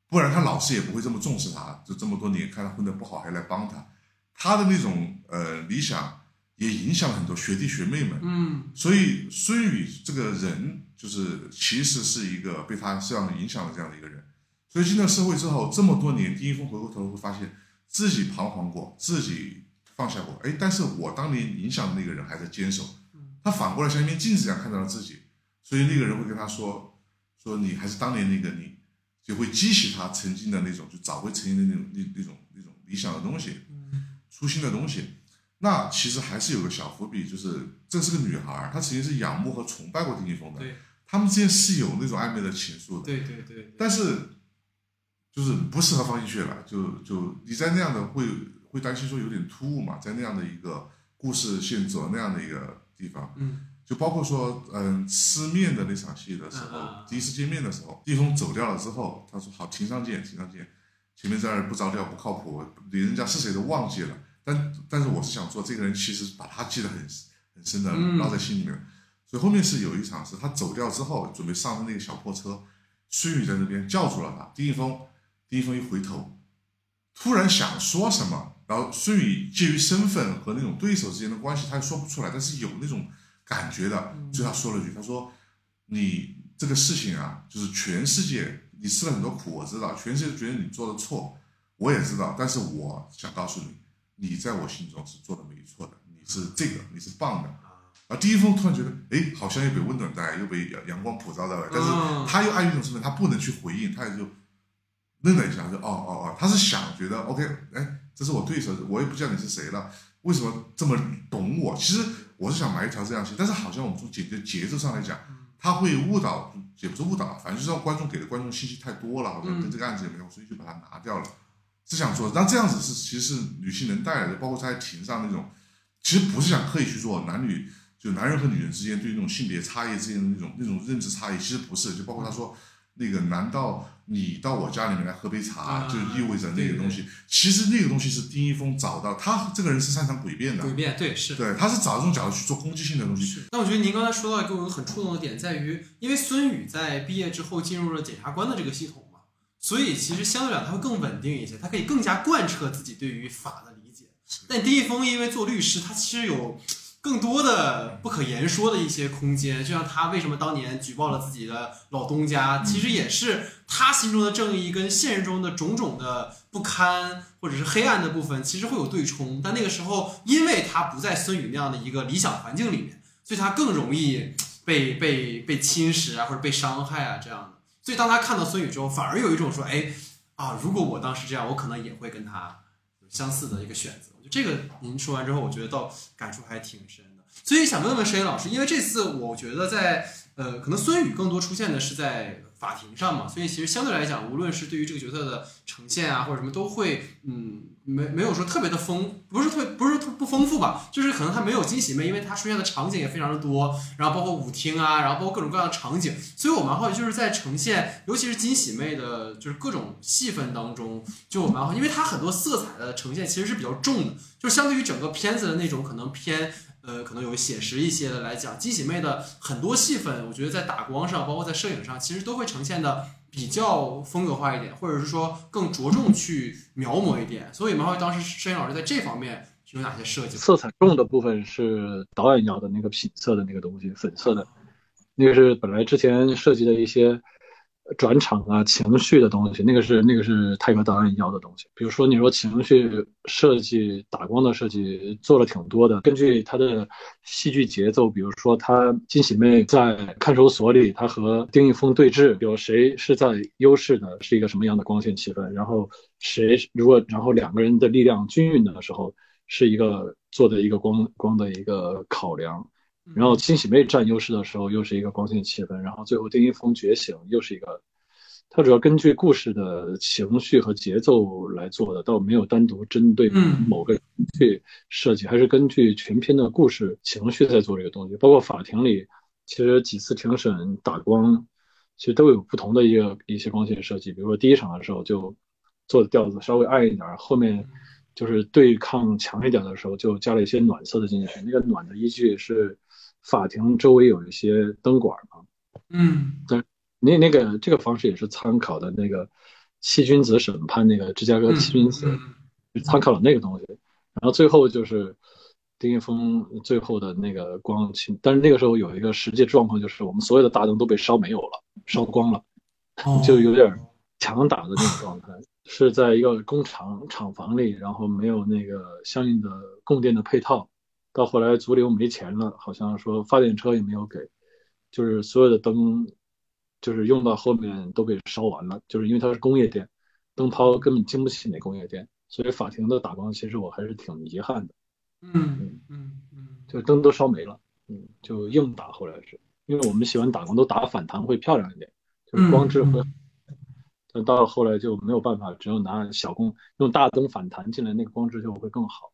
不然他老师也不会这么重视他。就这么多年，看他混得不好，还来帮他。他的那种呃理想，也影响了很多学弟学妹们。嗯所以孙宇这个人，就是其实是一个被他这样影响的这样的一个人。所以进了社会之后，这么多年，丁一峰回过头会发现自己彷徨过，自己放下过。哎，但是我当年影响的那个人还在坚守。他反过来像一面镜子一样看到了自己，所以那个人会跟他说：“说你还是当年那个你，就会激起他曾经的那种，就找回曾经的那种那那种那种理想的东西，初心的东西。”那其实还是有个小伏笔，就是这是个女孩，她曾经是仰慕和崇拜过丁一峰的，对。他们之间是有那种暧昧的情愫的。对对对，但是就是不适合放进去了，就就你在那样的会会担心说有点突兀嘛，在那样的一个故事线走那样的一个地方，嗯。就包括说嗯吃面的那场戏的时候，第一次见面的时候，丁峰走掉了之后，他说好庭上见，庭上见，前面在那儿不着调不靠谱，连人家是谁都忘记了，但但是我是想说这个人其实把他记得很很深的嗯烙在心里面。所以后面是有一场是他走掉之后，准备上的那个小破车，孙宇在那边叫住了他。丁一峰，丁一峰一回头，突然想说什么，然后孙宇介于身份和那种对手之间的关系，他又说不出来，但是有那种感觉的，所以他说了一句，他说：“你这个事情啊，就是全世界你吃了很多苦，我知道，全世界觉得你做的错，我也知道，但是我想告诉你，你在我心中是做的没错的，你是这个，你是棒的。”啊，第一封突然觉得，哎，好像又被温暖带来，又被阳阳光普照到了，但是嗯他又碍于这种身份，他不能去回应，他也就愣了一下，就哦哦哦，他是想觉得 OK，哎，这是我对手，我也不知道你是谁了，为什么这么懂我？其实我是想埋一条这样线，但是好像我们从节节节奏上来讲，他会误导，也不是误导，反正就是让观众给的观众信息太多了，好像嗯跟这个案子也没有，所以就把它拿掉了。是想做，那这样子是其实是女性能带来的，包括她在庭上那种，其实不是想刻意去做男女。就男人和女人之间对那种性别差异之间的那种那种认知差异，其实不是。就包括他说，那个难道你到我家里面来喝杯茶，啊就意味着那个东西？其实那个东西是丁一峰找到，他这个人是擅长诡辩的诡，辩对是。对，他是找这种角度去做攻击性的东西。是，那我觉得您刚才说到一个我很触动的点，在于因为孙宇在毕业之后进入了检察官的这个系统嘛，所以其实相对来讲他会更稳定一些，他可以更加贯彻自己对于法的理解。但丁一峰因为做律师，他其实有更多的不可言说的一些空间，就像他为什么当年举报了自己的老东家，其实也是他心中的正义跟现实中的种种的不堪或者是黑暗的部分，其实会有对冲。但那个时候，因为他不在孙宇那样的一个理想环境里面，所以他更容易被被被侵蚀啊，或者被伤害啊这样的。所以当他看到孙宇之后，反而有一种说，哎啊，如果我当时这样，我可能也会跟他相似的一个选择。我觉得这个您说完之后，我觉得倒感触还挺深的。所以想问问石岩老师，因为这次我觉得在呃，可能孙宇更多出现的是在法庭上嘛，所以其实相对来讲，无论是对于这个角色的呈现啊，或者什么，都会嗯，没没有说特别的丰，不是特别不是特不丰富吧，就是可能它没有惊喜妹，因为它出现的场景也非常的多，然后包括舞厅啊，然后包括各种各样的场景，所以我蛮好奇，就是在呈现，尤其是金喜妹的，就是各种戏份当中，就我蛮好奇，因为它很多色彩的呈现其实是比较重的，就相对于整个片子的那种可能偏。呃，可能有写实一些的来讲，金喜妹的很多戏份，我觉得在打光上，包括在摄影上，其实都会呈现的比较风格化一点，或者是说更着重去描摹一点。所以蛮好奇当时摄影老师在这方面有哪些设计？色彩重的部分是导演要的那个品色的那个东西，粉色的，那个是本来之前设计的一些转场啊、情绪的东西，那个是那个是泰格导演要的东西。比如说你说情绪设计、打光的设计做了挺多的，根据他的戏剧节奏，比如说他金喜妹在看守所里，他和丁一峰对峙，有谁是在优势的，是一个什么样的光线气氛，然后谁如果然后两个人的力量均匀的时候。是一个做的一个光光的一个考量，然后金喜妹占优势的时候又是一个光线气氛，然后最后丁一峰觉醒又是一个，它主要根据故事的情绪和节奏来做的，倒没有单独针对某个去设计，还是根据全篇的故事情绪在做这个东西。包括法庭里，其实几次庭审打光，其实都有不同的一个一些光线设计，比如说第一场的时候就做的调子稍微暗一点，后面。就是对抗强一点的时候，就加了一些暖色的进去。那个暖的依据是法庭周围有一些灯管嘛。嗯，但那那个这个方式也是参考的那个七君子审判那个芝加哥七君子，参考了那个东西。然后最后就是丁一峰最后的那个光清，但是那个时候有一个实际状况，就是我们所有的大灯都被烧没有了，烧光了，就有点强打的那种状态。是在一个工厂厂房里，然后没有那个相应的供电的配套，到后来组里又没钱了，好像说发电车也没有给，就是所有的灯，就是用到后面都给烧完了，就是因为它是工业电，灯泡根本经不起那工业电，所以法庭的打光其实我还是挺遗憾的。嗯嗯嗯，就灯都烧没了，嗯，就硬打，后来是因为我们喜欢打光都打反弹会漂亮一点，就是光质会。但到了后来就没有办法，只有拿小光用大灯反弹进来，那个光质就会更好。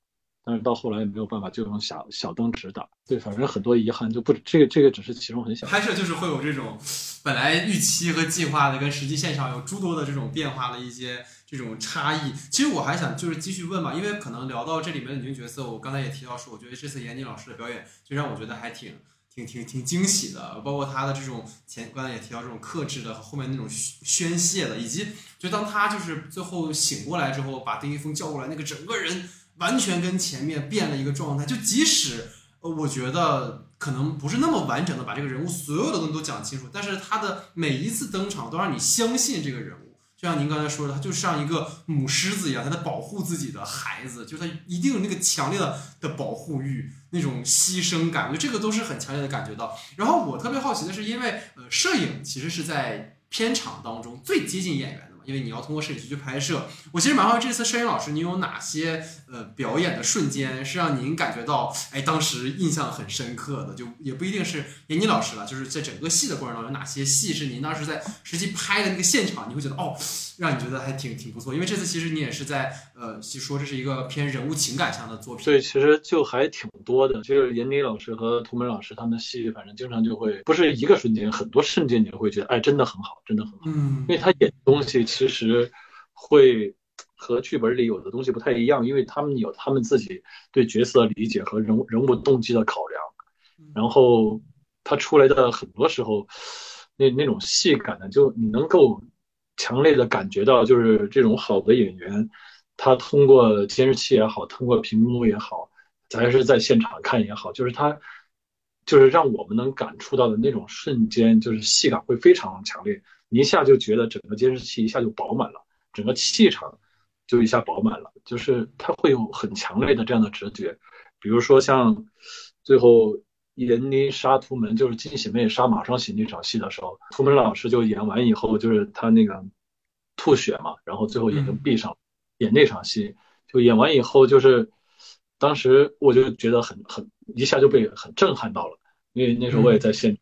但是到后来也没有办法，就用小小灯指导。对，反正很多遗憾，就不这个这个只是其中很小。拍摄就是会有这种本来预期和计划的跟实际现场有诸多的这种变化的一些这种差异。其实我还想就是继续问嘛，因为可能聊到这里面的女性角色，我刚才也提到说，我觉得这次严妮老师的表演就让我觉得还挺。挺挺挺惊喜的，包括他的这种前刚才也提到这种克制的后面那种宣泄的，以及就当他就是最后醒过来之后，把丁一峰叫过来，那个整个人完全跟前面变了一个状态。就即使呃，我觉得可能不是那么完整的把这个人物所有的东西都讲清楚，但是他的每一次登场都让你相信这个人物。就像您刚才说的，他就像一个母狮子一样，他在保护自己的孩子，就他一定有那个强烈的的保护欲，那种牺牲感，我觉得这个都是很强烈的感觉到。然后我特别好奇的是，因为呃，摄影其实是在片场当中最接近演员，因为你要通过摄影机去拍摄。我其实蛮好奇，这次摄影老师，你有哪些呃表演的瞬间是让您感觉到哎当时印象很深刻的？就也不一定是闫妮老师了，就是在整个戏的过程当中，有哪些戏是您当时在实际拍的那个现场，你会觉得哦，让你觉得还挺挺不错？因为这次其实你也是在呃，说这是一个偏人物情感向的作品。对，其实就还挺多的。就是闫妮老师和涂门老师他们的戏，反正经常就会不是一个瞬间，很多瞬间你会觉得哎，真的很好，真的很好。嗯，因为他演东西其实会和剧本里有的东西不太一样，因为他们有他们自己对角色的理解和人物人物动机的考量，然后他出来的很多时候，那那种戏感呢，就你能够强烈的感觉到，就是这种好的演员，他通过监视器也好，通过屏幕也好，还是在现场看也好，就是他就是让我们能感触到的那种瞬间，就是戏感会非常强烈。你一下就觉得整个监视器一下就饱满了，整个气场就一下饱满了，就是他会有很强烈的这样的直觉。比如说像最后闫妮杀图门，就是金喜妹杀马双喜那场戏的时候，图门老师就演完以后，就是他那个吐血嘛，然后最后眼睛闭上，演那场戏，就演完以后，就是当时我就觉得很很一下就被很震撼到了，因为那时候我也在现场，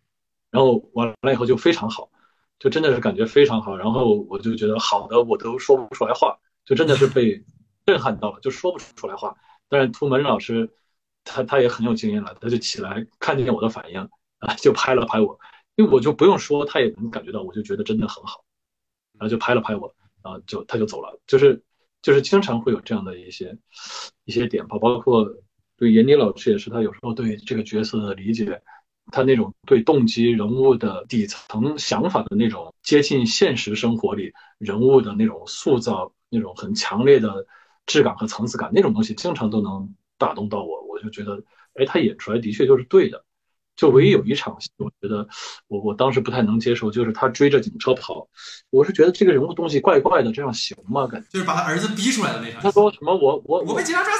然后完了以后就非常好。就真的是感觉非常好，然后我就觉得好的我都说不出来话，就真的是被震撼到了，就说不出来话。但是图门老师他他也很有经验了，他就起来看见我的反应啊，就拍了拍我，因为我就不用说，他也能感觉到，我就觉得真的很好，然后就拍了拍我，然后就他就走了，就是就是经常会有这样的一些一些点吧，包括对闫妮老师也是，他有时候对这个角色的理解。他那种对动机、人物的底层想法的那种接近现实生活里人物的那种塑造，那种很强烈的质感和层次感，那种东西经常都能打动到我。我就觉得，哎，他演出来的确就是对的。就唯一有一场戏，我觉得我我当时不太能接受，就是他追着警车跑，我是觉得这个人物东西怪怪的，这样行吗？感觉就是把他儿子逼出来的那场。他说什么？我我我被警察抓。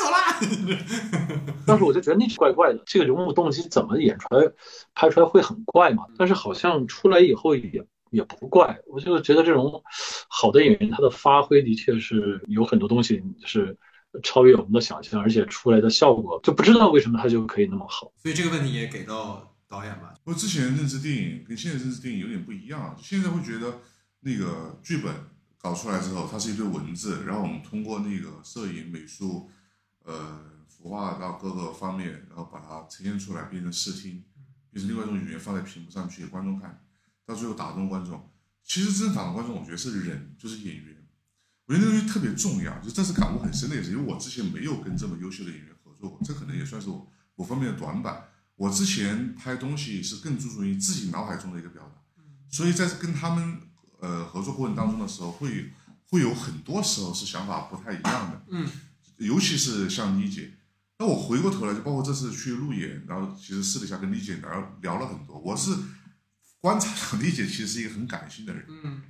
当时我就觉得那是怪怪的，这个人物动机怎么演出来、拍出来会很怪嘛？但是好像出来以后也也不怪，我就觉得这种好的演员他的发挥的确是有很多东西是。超越我们的想象，而且出来的效果就不知道为什么它就可以那么好。所以这个问题也给到导演吧。我之前认知电影跟现在认知电影有点不一样，现在会觉得那个剧本搞出来之后，它是一堆文字，然后我们通过那个摄影、美术，呃，孵化到各个方面，然后把它呈现出来，变成视听，变成另外一种语言放在屏幕上去给观众看，到最后打动观众。其实真正打动观众，我觉得是人，就是演员。我觉得那东西特别重要，就这次感悟很深的也是，因为我之前没有跟这么优秀的演员合作过，这可能也算是我我方面的短板。我之前拍东西是更注重于自己脑海中的一个表达，所以在跟他们呃合作过程当中的时候，会会有很多时候是想法不太一样的，嗯，尤其是像李姐，那我回过头来就包括这次去路演，然后其实私底下跟李姐聊聊了很多，我是观察到李姐其实是一个很感性的人，嗯。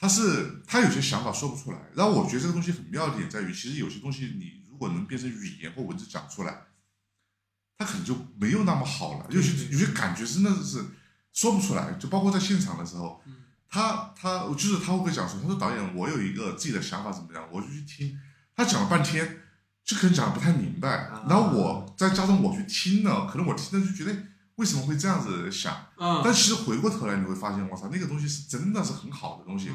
他是她有些想法说不出来，然后我觉得这个东西很妙的点在于，其实有些东西你如果能变成语言或文字讲出来，它可能就没有那么好了。有些有些感觉真的是说不出来，就包括在现场的时候，他他就是他会会讲说，他说导演我有一个自己的想法怎么样，我就去听，他讲了半天，就可能讲的不太明白，然后我再加上我去听了，可能我听了就觉得。为什么会这样子想？嗯，但其实回过头来你会发现，我操，那个东西是真的是很好的东西。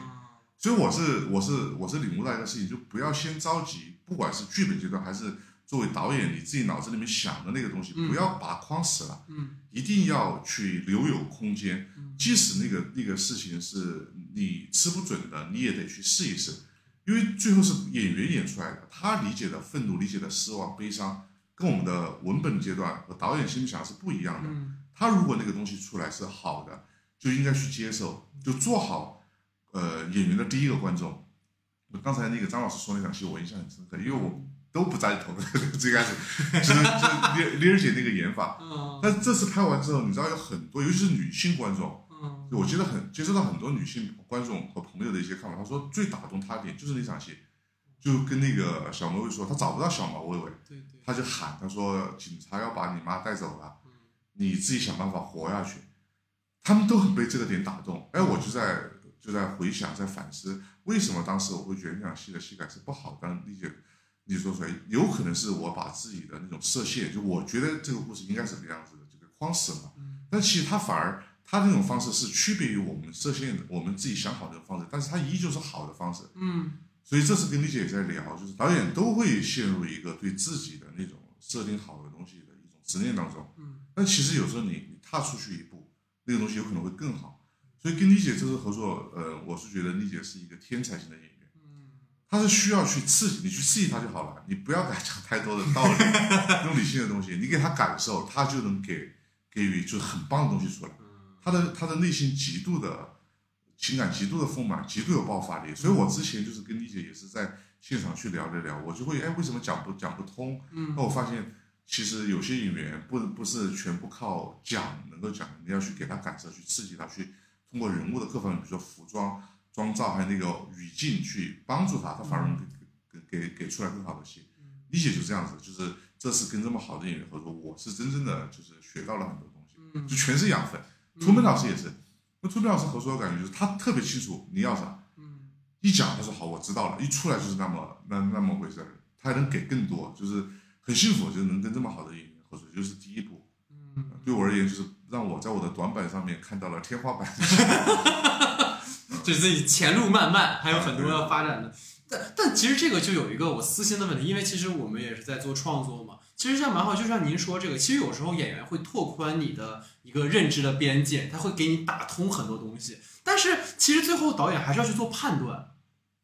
所以我是我是我是领悟到一个事情，就不要先着急，不管是剧本阶段还是作为导演你自己脑子里面想的那个东西，不要把它框死了。嗯，一定要去留有空间，即使那个那个事情是你吃不准的，你也得去试一试，因为最后是演员演出来的，他理解的愤怒、理解的失望、悲伤。跟我们的文本阶段和导演心里想是不一样的。他如果那个东西出来是好的，就应该去接受，就做好呃演员的第一个观众。刚才那个张老师说那场戏，我印象很深刻，因为我都不赞同 最开始，就是就是丽丽儿姐那个演法。但这次拍完之后，你知道有很多，尤其是女性观众，我觉得很接收到很多女性观众和朋友的一些看法。他说最打动他的点就是那场戏。就跟那个小毛伟说，他找不到小毛伟伟，他就喊他说：“警察要把你妈带走了，你自己想办法活下去。”他们都很被这个点打动。哎，我就在就在回想，在反思，为什么当时我会觉得那场戏的戏感是不好？的理解你说出来，有可能是我把自己的那种设限，就我觉得这个故事应该是这个样子的，就给框死了。但其实他反而他那种方式是区别于我们设限的，我们自己想好的方式，但是他依旧是好的方式。嗯所以这次跟丽姐也在聊，就是导演都会陷入一个对自己的那种设定好的东西的一种执念当中。嗯但其实有时候你你踏出去一步，那个东西有可能会更好。所以跟丽姐这次合作，呃，我是觉得丽姐是一个天才型的演员，嗯她是需要去刺激，你去刺激她就好了，你不要给她讲太多的道理，用理性的东西，你给她感受，她就能给给予就很棒的东西出来。嗯她的他的内心极度的情感极度的丰满，极度有爆发力。所以我之前就是跟丽姐也是在现场去聊了聊，我就会哎为什么讲不讲不通？嗯那我发现其实有些演员不不是全部靠讲能够讲，你要去给他感受，去刺激他，去通过人物的各方面，比如说服装、妆造还有那个语境去帮助他，他反而能给给给给出来更好的戏。理解就这样子，就是这次跟这么好的演员合作，我是真正的就是学到了很多东西，嗯就全是养分。涂门老师也是，跟涂门老师合作的感觉就是他特别清楚你要啥，嗯一讲他说好我知道了，一出来就是那么那那么回事儿，他还能给更多，就是很幸福，就是能跟这么好的演员合作，就是第一步。嗯对我而言，就是让我在我的短板上面看到了天花板。就是自己前路漫漫，还有很多要发展的。但但其实这个就有一个我私心的问题，因为其实我们也是在做创作嘛。其实这样蛮好，就像您说这个，其实有时候演员会拓宽你的一个认知的边界，他会给你打通很多东西。但是其实最后导演还是要去做判断，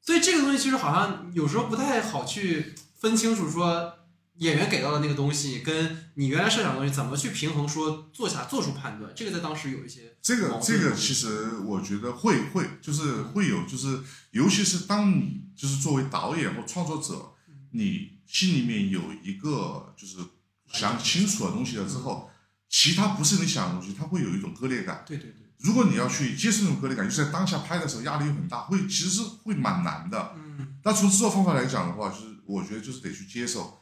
所以这个东西其实好像有时候不太好去分清楚说。演员给到的那个东西，跟你原来设想的东西怎么去平衡？说做下做出判断，这个在当时有一些这个这个其实我觉得会会就是会有，就是尤其是当你就是作为导演或创作者，你心里面有一个就是想清楚的东西了之后，其他不是你想的东西，它会有一种割裂感。对对对，如果你要去接受那种割裂感，就是在当下拍的时候压力又很大，会其实是会蛮难的。嗯那从制作方法来讲的话，就是我觉得就是得去接受，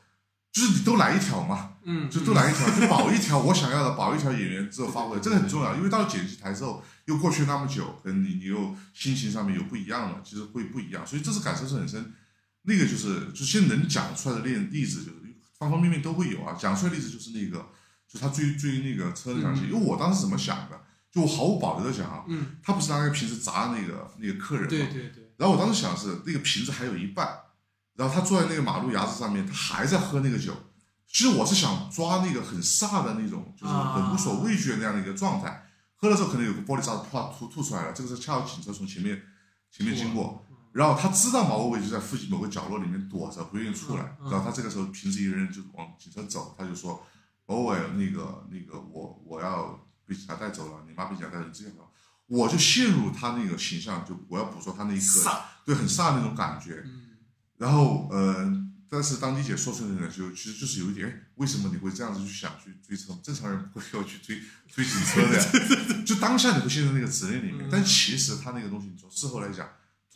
就是你都来一条嘛，嗯，就都来一条，就保一条我想要的，保一条演员之后发挥，这个很重要。因为到了剪辑台之后，又过去那么久，可能你你又心情上面有不一样了，其实会不一样，所以这次感受是很深。那个就是，就现在能讲出来的例例子，就是方方面面都会有啊。讲出来的例子就是那个，就他追追那个车那场戏，因为我当时怎么想的，就我毫无保留的讲啊，嗯，他不是拿那个瓶子砸那个那个客人嘛？对对对，然后我当时想的是，那个瓶子还有一半，然后他坐在那个马路牙子上面，他还在喝那个酒。其实我是想抓那个很飒的那种，就是很无所畏惧的那样的一个状态。喝了之后可能有个玻璃渣子啪吐吐出来了，这个时候恰好警车从前面前面经过，然后他知道毛伟伟就在附近某个角落里面躲着，不愿意出来。然后他这个时候平时一个人就往警车走，他就说：“毛伟，那个那个我我要被警察带走了，你妈被警察带走，你自己走。”我就陷入他那个形象，就我要捕捉他那一刻，对，很飒那种感觉。嗯然后，呃，但是当李姐说出来呢，就其实就是有一点，哎为什么你会这样子去想去追车？正常人不会要去追追警车的呀。就当下你会陷入那个执念里面，嗯但其实他那个东西，你从事后来讲，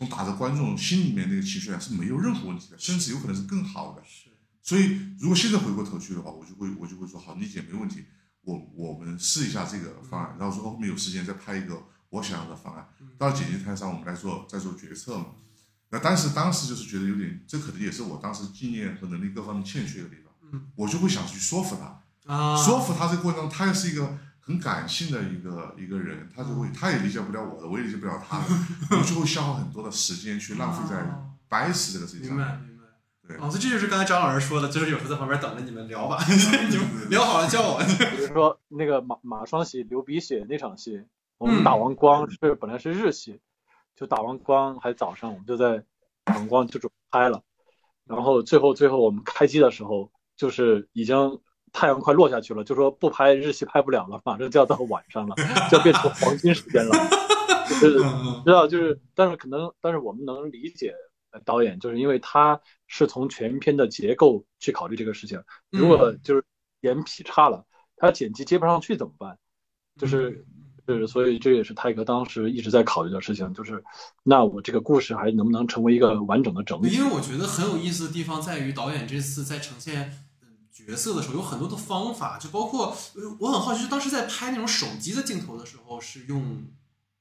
从打着观众心里面那个情绪来是没有任何问题的，甚至有可能是更好的。是，所以，如果现在回过头去的话，我就会我就会说，好，理解没问题，我我们试一下这个方案，然后说后面有时间再拍一个我想要的方案，到了剪辑台上我们来做再做决策嘛。那但是当时就是觉得有点，这可能也是我当时经验和能力各方面欠缺的地方，嗯，我就会想去说服他，啊，说服他这个过程中，他又是一个很感性的一个一个人，他就会他也理解不了我的，我也理解不了他的，我就会消耗很多的时间去浪费在哦掰死这个事情上。明白明白。对哦，所以这就是刚才张老师说的，就是有时候在旁边等着你们聊吧，你们聊好了叫我。比如说那个马马双喜流鼻血那场戏，我嗯们打完光是本来是日戏，就打完光还早上我们就在打完光就准备拍了，然后最后最后我们开机的时候就是已经太阳快落下去了，就说不拍日戏拍不了了，马上就要到晚上了，就要变成黄金时间了，就是嗯知道就是，但是可能但是我们能理解呃导演，就是因为他是从全片的结构去考虑这个事情，如果就是演劈叉了，他剪辑接不上去怎么办？就是就是，所以这也是泰格当时一直在考虑的事情，就是那我这个故事还能不能成为一个完整的整体？因为我觉得很有意思的地方在于，导演这次在呈现嗯角色的时候有很多的方法，就包括呃我很好奇，就当时在拍那种手机的镜头的时候是用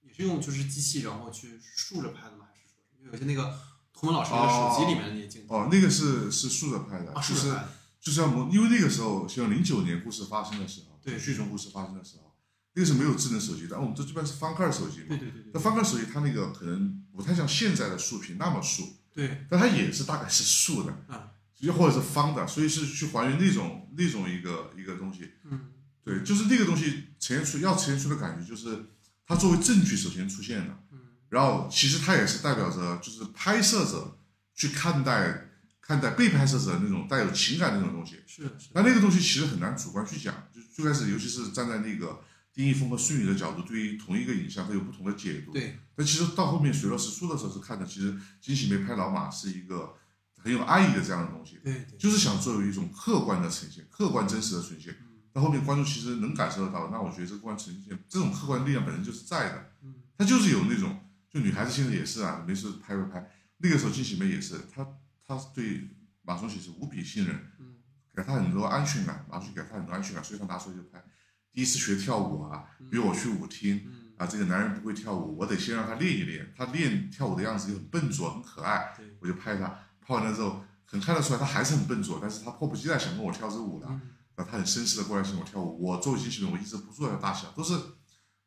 也是用就是机器然后去竖着拍的吗？还是说因为有些那个图文老师那个手机里面的那些镜头哦，那个是是竖着拍的，啊，就是竖着拍的，就是要模，因为那个时候像零九年故事发生的时候，对剧中故事发生的时候，那个是没有智能手机的，我们这基本是翻盖手机嘛对。对对对那翻盖手机它那个可能不太像现在的竖屏那么竖，对，但它也是大概是竖的，啊，又或者是方的，所以是去还原那种那种一个一个东西。嗯对，就是那个东西呈现出要呈现出的感觉，就是它作为证据首先出现的，嗯然后其实它也是代表着就是拍摄者去看待看待被拍摄者那种带有情感的那种东西。是，那那个东西其实很难主观去讲，就最开始尤其是站在那个丁一峰和孙宇的角度，对于同一个影像都有不同的解读。对，但其实到后面水落石出的时候是看的，其实金喜梅拍老马是一个很有爱意的这样的东西，对对，就是想作为一种客观的呈现，客观真实的呈现。嗯到后面观众其实能感受得到，那我觉得这个客观呈现这种客观力量本身就是在的，嗯它就是有那种，就女孩子现在也是啊，没事拍拍拍。那个时候金喜梅也是，她她对马崇启是无比信任，嗯给她很多安全感，马崇启给她很多安全感，所以她拿出来就拍。第一次学跳舞啊，约我去舞厅嗯，啊，这个男人不会跳舞，我得先让他练一练。他练跳舞的样子又很笨拙，很可爱，对，我就拍他。拍完了之后，很看得出来他还是很笨拙，但是他迫不及待想跟我跳支舞的。嗯他很绅士的过来请我跳舞，我作为机器人，我一直不做的大小，都是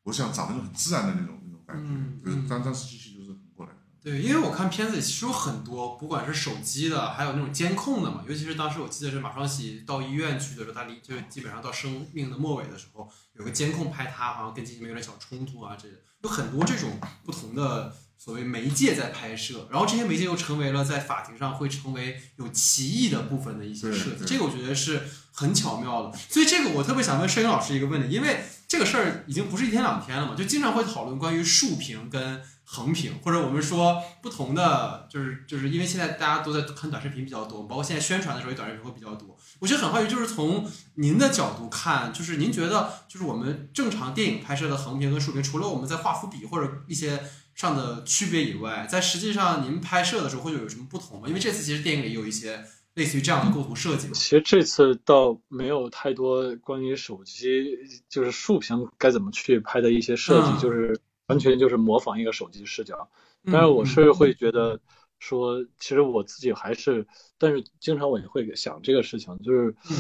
我想找那种很自然的那种那种感觉。嗯就是嗯当当时机器就是很过来。对，因为我看片子里其实有很多，不管是手机的，还有那种监控的嘛。尤其是当时我记得是马双喜到医院去的时候，他离就基本上到生命的末尾的时候，有个监控拍他，好像跟金喜梅有点小冲突啊，这有很多这种不同的所谓媒介在拍摄，然后这些媒介又成为了在法庭上会成为有歧义的部分的一些设计，这个我觉得是很巧妙的。所以这个我特别想问摄影老师一个问题，因为这个事儿已经不是一天两天了嘛，就经常会讨论关于竖屏跟横屏，或者我们说不同的，就是就是因为现在大家都在看短视频比较多，包括现在宣传的时候，也短视频会比较多。我觉得很好奇，就是从您的角度看，就是您觉得，就是我们正常电影拍摄的横屏跟竖屏，除了我们在画幅比或者一些上的区别以外，在实际上您拍摄的时候会有什么不同吗？因为这次其实电影里有一些类似于这样的构图设计。其实这次倒没有太多关于手机就是竖屏该怎么去拍的一些设计，嗯就是完全就是模仿一个手机视角。嗯但是我是会觉得说，其实我自己还是，但是经常我也会想这个事情，就是嗯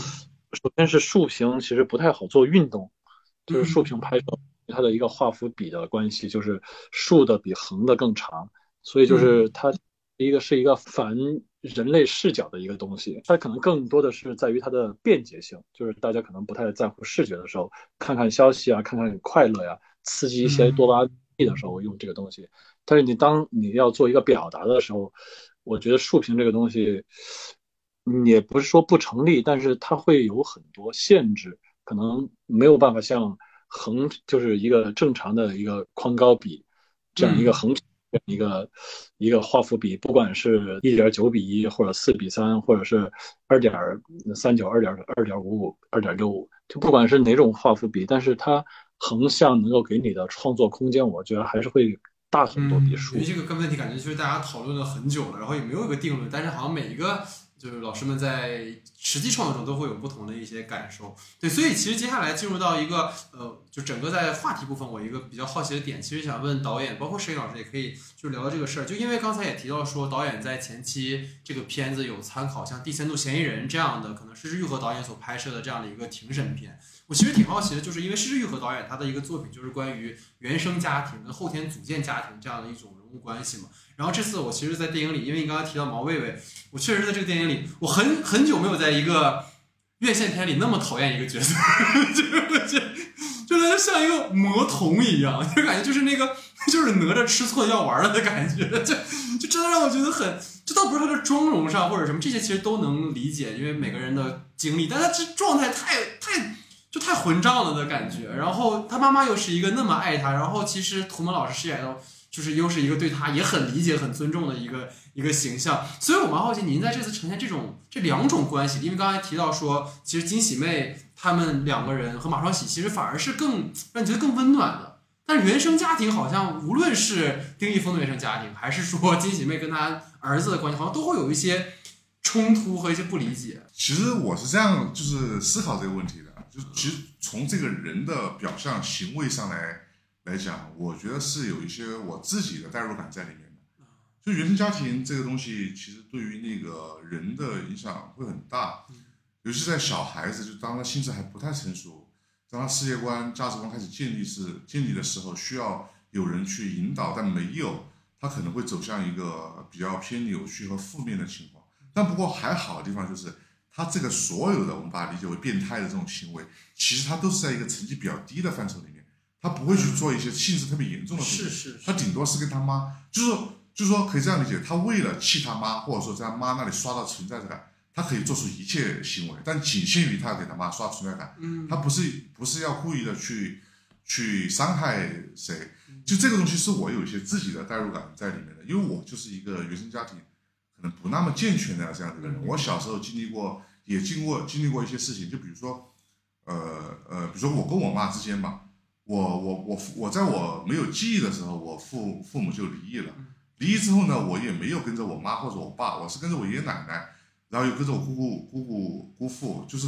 首先是竖屏其实不太好做运动，就是竖嗯屏拍摄它的一个画幅比的关系，就是竖的比横的更长，所以嗯就是它一个是一个反人类视角的一个东西，它可能更多的是在于它的便捷性，就是大家可能不太在乎视觉的时候，看看消息啊，看看快乐呀、刺激一些多巴胺的时候用这个东西。但是你当你要做一个表达的时候，我觉得竖屏这个东西，嗯也不是说不成立，但是它会有很多限制，可能没有办法像横就是一个正常的一个宽高比这样一个横一个一个画幅比，不管是一点九比一或者四比三，或者是二点三九、二点二点五五、二点六五，就不管是哪种画幅比，但是它横向能够给你的创作空间，我觉得还是会大很多比竖因为。这个跟问题感觉就是大家讨论了很久了，然后也没有一个定论，但是好像每一个就是老师们在实际创作中都会有不同的一些感受。对，所以其实接下来进入到一个呃，就整个在话题部分，我一个比较好奇的点，其实想问导演，包括摄影老师也可以就聊聊这个事儿，就因为刚才也提到说，导演在前期这个片子有参考像《第三度嫌疑人》这样的，可能是玉和导演所拍摄的这样的一个庭审片。我其实挺好奇的，就是因为施玉和导演他的一个作品就是关于原生家庭跟后天组建家庭这样的一种关系嘛。然后这次我其实，在电影里，因为你刚刚提到毛魏魏，我确实在这个电影里，我很很久没有在一个院线片里那么讨厌一个角色，就是我觉得就他像一个魔童一样，就感觉就是那个就是哪吒吃错药丸了的感觉，就就真的让我觉得很，这倒不是他的妆容上或者什么这些其实都能理解，因为每个人的经历，但他这状态太太。就太混账了的感觉，然后他妈妈又是一个那么爱他，然后其实图门老师饰演的，就是又是一个对他也很理解、很尊重的一个一个形象，所以我蛮好奇，您在这次呈现这种这两种关系，因为刚才提到说，其实金喜妹他们两个人和马双喜其实反而是更让你觉得更温暖的，但原生家庭好像无论是丁一峰的原生家庭，还是说金喜妹跟他儿子的关系，好像都会有一些冲突和一些不理解。其实我是这样，就是思考这个问题的，就其实从这个人的表象行为上来来讲，我觉得是有一些我自己的代入感在里面的。就原生家庭这个东西，其实对于那个人的影响会很大，尤其在小孩子，就当他心智还不太成熟，当他世界观、价值观开始建立是建立的时候，需要有人去引导，但没有，他可能会走向一个比较偏扭曲和负面的情况。但不过还好的地方就是，他这个所有的我们把它理解为变态的这种行为，其实他都是在一个成绩比较低的范畴里面，他不会去做一些性质特别严重的事情。是是，他顶多是跟他妈，就是，就是说可以这样理解，他为了气他妈，或者说在他妈那里刷到存在感。他可以做出一切行为，但仅限于他给他妈刷存在感。嗯，他不是不是要故意的去去伤害谁，就这个东西是我有一些自己的代入感在里面的，因为我就是一个原生家庭可能不那么健全的这样的一个人。我小时候经历过，也经过经历过一些事情，就比如说，呃呃，比如说我跟我妈之间吧，我我我我在我没有记忆的时候，我父父母就离异了。离异之后呢，我也没有跟着我妈或者我爸，我是跟着我爷爷奶奶。然后又跟着我姑姑、姑姑、姑父，就是，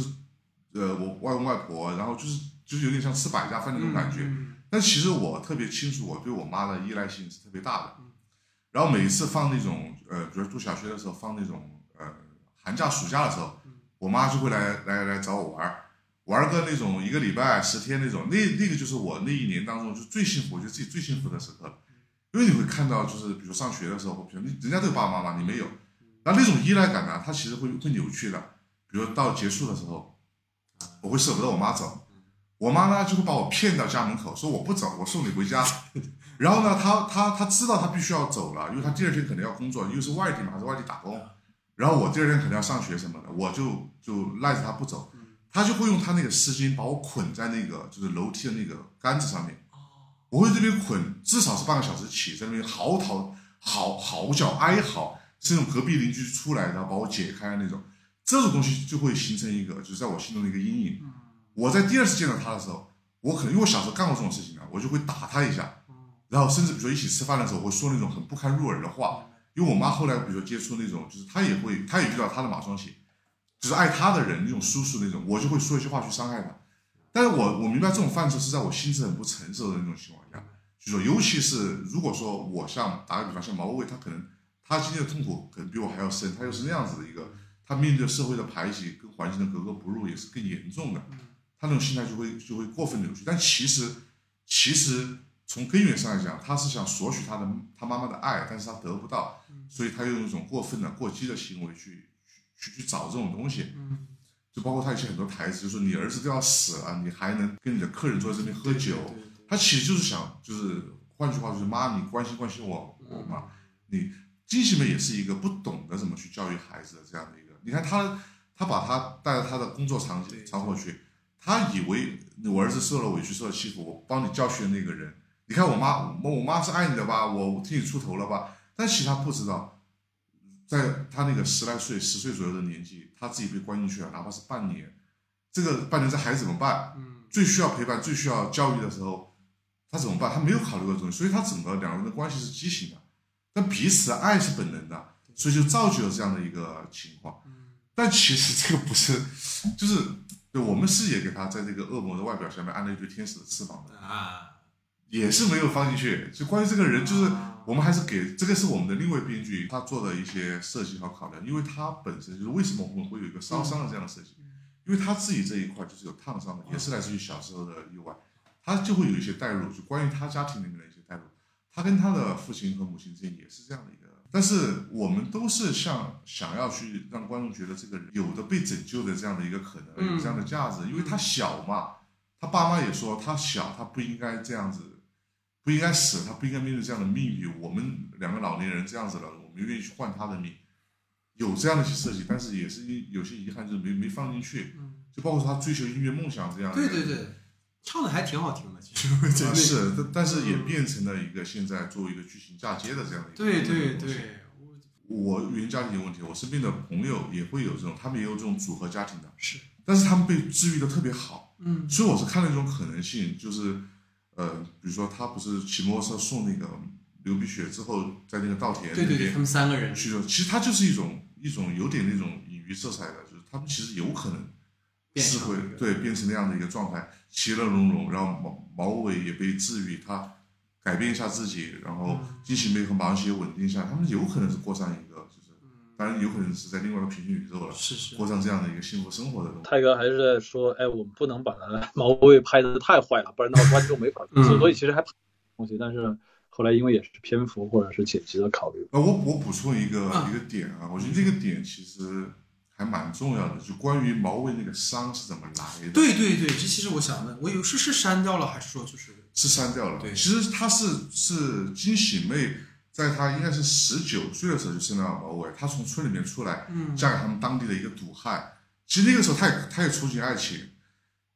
呃，我外公外婆，然后就是就是有点像吃百家饭那种感觉。但其实我特别清楚，我对我妈的依赖性是特别大的。然后每一次放那种，呃，比如读小学的时候放那种，呃，寒假、暑假的时候，我妈就会来来来找我玩儿，玩个那种一个礼拜、十天那种。那那个就是我那一年当中就最幸福，我觉得自己最幸福的时刻。因为你会看到，就是比如上学的时候，比如你人家都有爸爸妈妈，你没有。那那种依赖感呢？它其实会会扭曲的。比如到结束的时候，我会舍不得我妈走，我妈呢就会把我骗到家门口，说我不走，我送你回家。然后呢，她她她知道她必须要走了，因为她第二天可能要工作，又是外地嘛，还是外地打工。然后我第二天可能要上学什么的，我就就赖着她不走。她就会用他那个丝巾把我捆在那个就是楼梯的那个杆子上面。我会这边捆，至少是半个小时起，在那边嚎啕嚎嚎叫哀嚎。是那种隔壁邻居出来，然后把我解开那种，这种东西就会形成一个，就是在我心中的一个阴影。我在第二次见到他的时候，我可能因为我小时候干过这种事情啊，我就会打他一下，然后甚至比如说一起吃饭的时候，会说那种很不堪入耳的话。因为我妈后来比如说接触那种，就是她也会，她也遇到她的马双喜，就是爱他的人那种叔叔那种，我就会说一些话去伤害他。但是我我明白这种犯错是在我心智很不成熟的那种情况下，就说尤其是如果说我像打个比方像毛卫卫，他可能。他今天的痛苦可能比我还要深，他又是那样子的一个，他面对社会的排挤跟环境的格格不入也是更严重的，他那种心态就会就会过分扭曲。但其实其实从根源上来讲，他是想索取他的他妈妈的爱，但是他得不到，所以他用一种过分的过激的行为去去去找这种东西，嗯就包括他以前很多台词，就说你儿子都要死了，你还能跟你的客人坐在这边喝酒，他其实就是想就是换句话就是妈，你关心关心我我嘛，你。金喜妹也是一个不懂得怎么去教育孩子的这样的一个，你看他，他把他带到他的工作场景场所去，他以为我儿子受了委屈受了欺负，我帮你教训那个人。你看我妈，我我妈是爱你的吧，我替你出头了吧？但其实他不知道，在他那个十来岁、十岁左右的年纪，他自己被关进去了，哪怕是半年，这个半年这孩子怎么办？嗯，最需要陪伴、最需要教育的时候，他怎么办？他没有考虑过这种，所以他整个两个人的关系是畸形的。但彼此爱是本能的，所以就造就了这样的一个情况。但其实这个不是，就是对我们是也给他在这个恶魔的外表下面安了一对天使的翅膀的啊，也是没有放进去。就关于这个人，就是我们还是给这个是我们的另外编剧他做的一些设计和考量，因为他本身就是为什么我们会有一个烧伤的这样的设计，因为他自己这一块就是有烫伤的，也是来自于小时候的意外，他就会有一些代入，就关于他家庭里面的一些代入。他跟他的父亲和母亲之间也是这样的一个，但是我们都是像想要去让观众觉得这个人有的被拯救的这样的一个可能，有这样的价值，因为他小嘛，他爸妈也说他小，他不应该这样子，不应该死，他不应该面对这样的命运。我们两个老年人这样子了，我们愿意去换他的命，有这样的一些设计，但是也是有些遗憾，就是没没放进去，就包括他追求音乐梦想这样。对对对。唱的还挺好听的，其实。是，但但是也变成了一个现在作为一个剧情嫁接的这样的一个对对对，我原家庭有问题，我身边的朋友也会有这种，他们也有这种组合家庭的，是，但是他们被治愈的特别好，嗯，所以我是看了一种可能性，就是，呃，比如说他不是骑摩托车送那个刘碧雪之后，在那个稻田对对对，他们三个人去，其实他就是一种一种有点那种隐喻色彩的，就是他们其实有可能。是会对变成那样的一个状态，其乐融融，然后毛毛尾也被治愈，他改变一下自己，然后金喜妹和马文熙也稳定下来，他们有可能是过上一个就是，当然有可能是在另外一个平行宇宙了，是是过上这样的一个幸福生活的东西。泰哥还是在说，哎，我们不能把他毛卫拍的太坏了，不然的话观众没法。嗯所以其实还东西，但是后来因为也是篇幅或者是剪辑的考虑，呃，我我补充一个、啊一个点啊，我觉得这个点其实还蛮重要的，就关于毛卫那个伤是怎么来的。对对对，这其实我想问，我有是是删掉了还是说就是是删掉了。对其实他是是金喜妹，在她应该是十九岁的时候就生了毛伟，她从村里面出来，嗯嫁给他们当地的一个赌汉。其实那个时候她也她也憧憬爱情，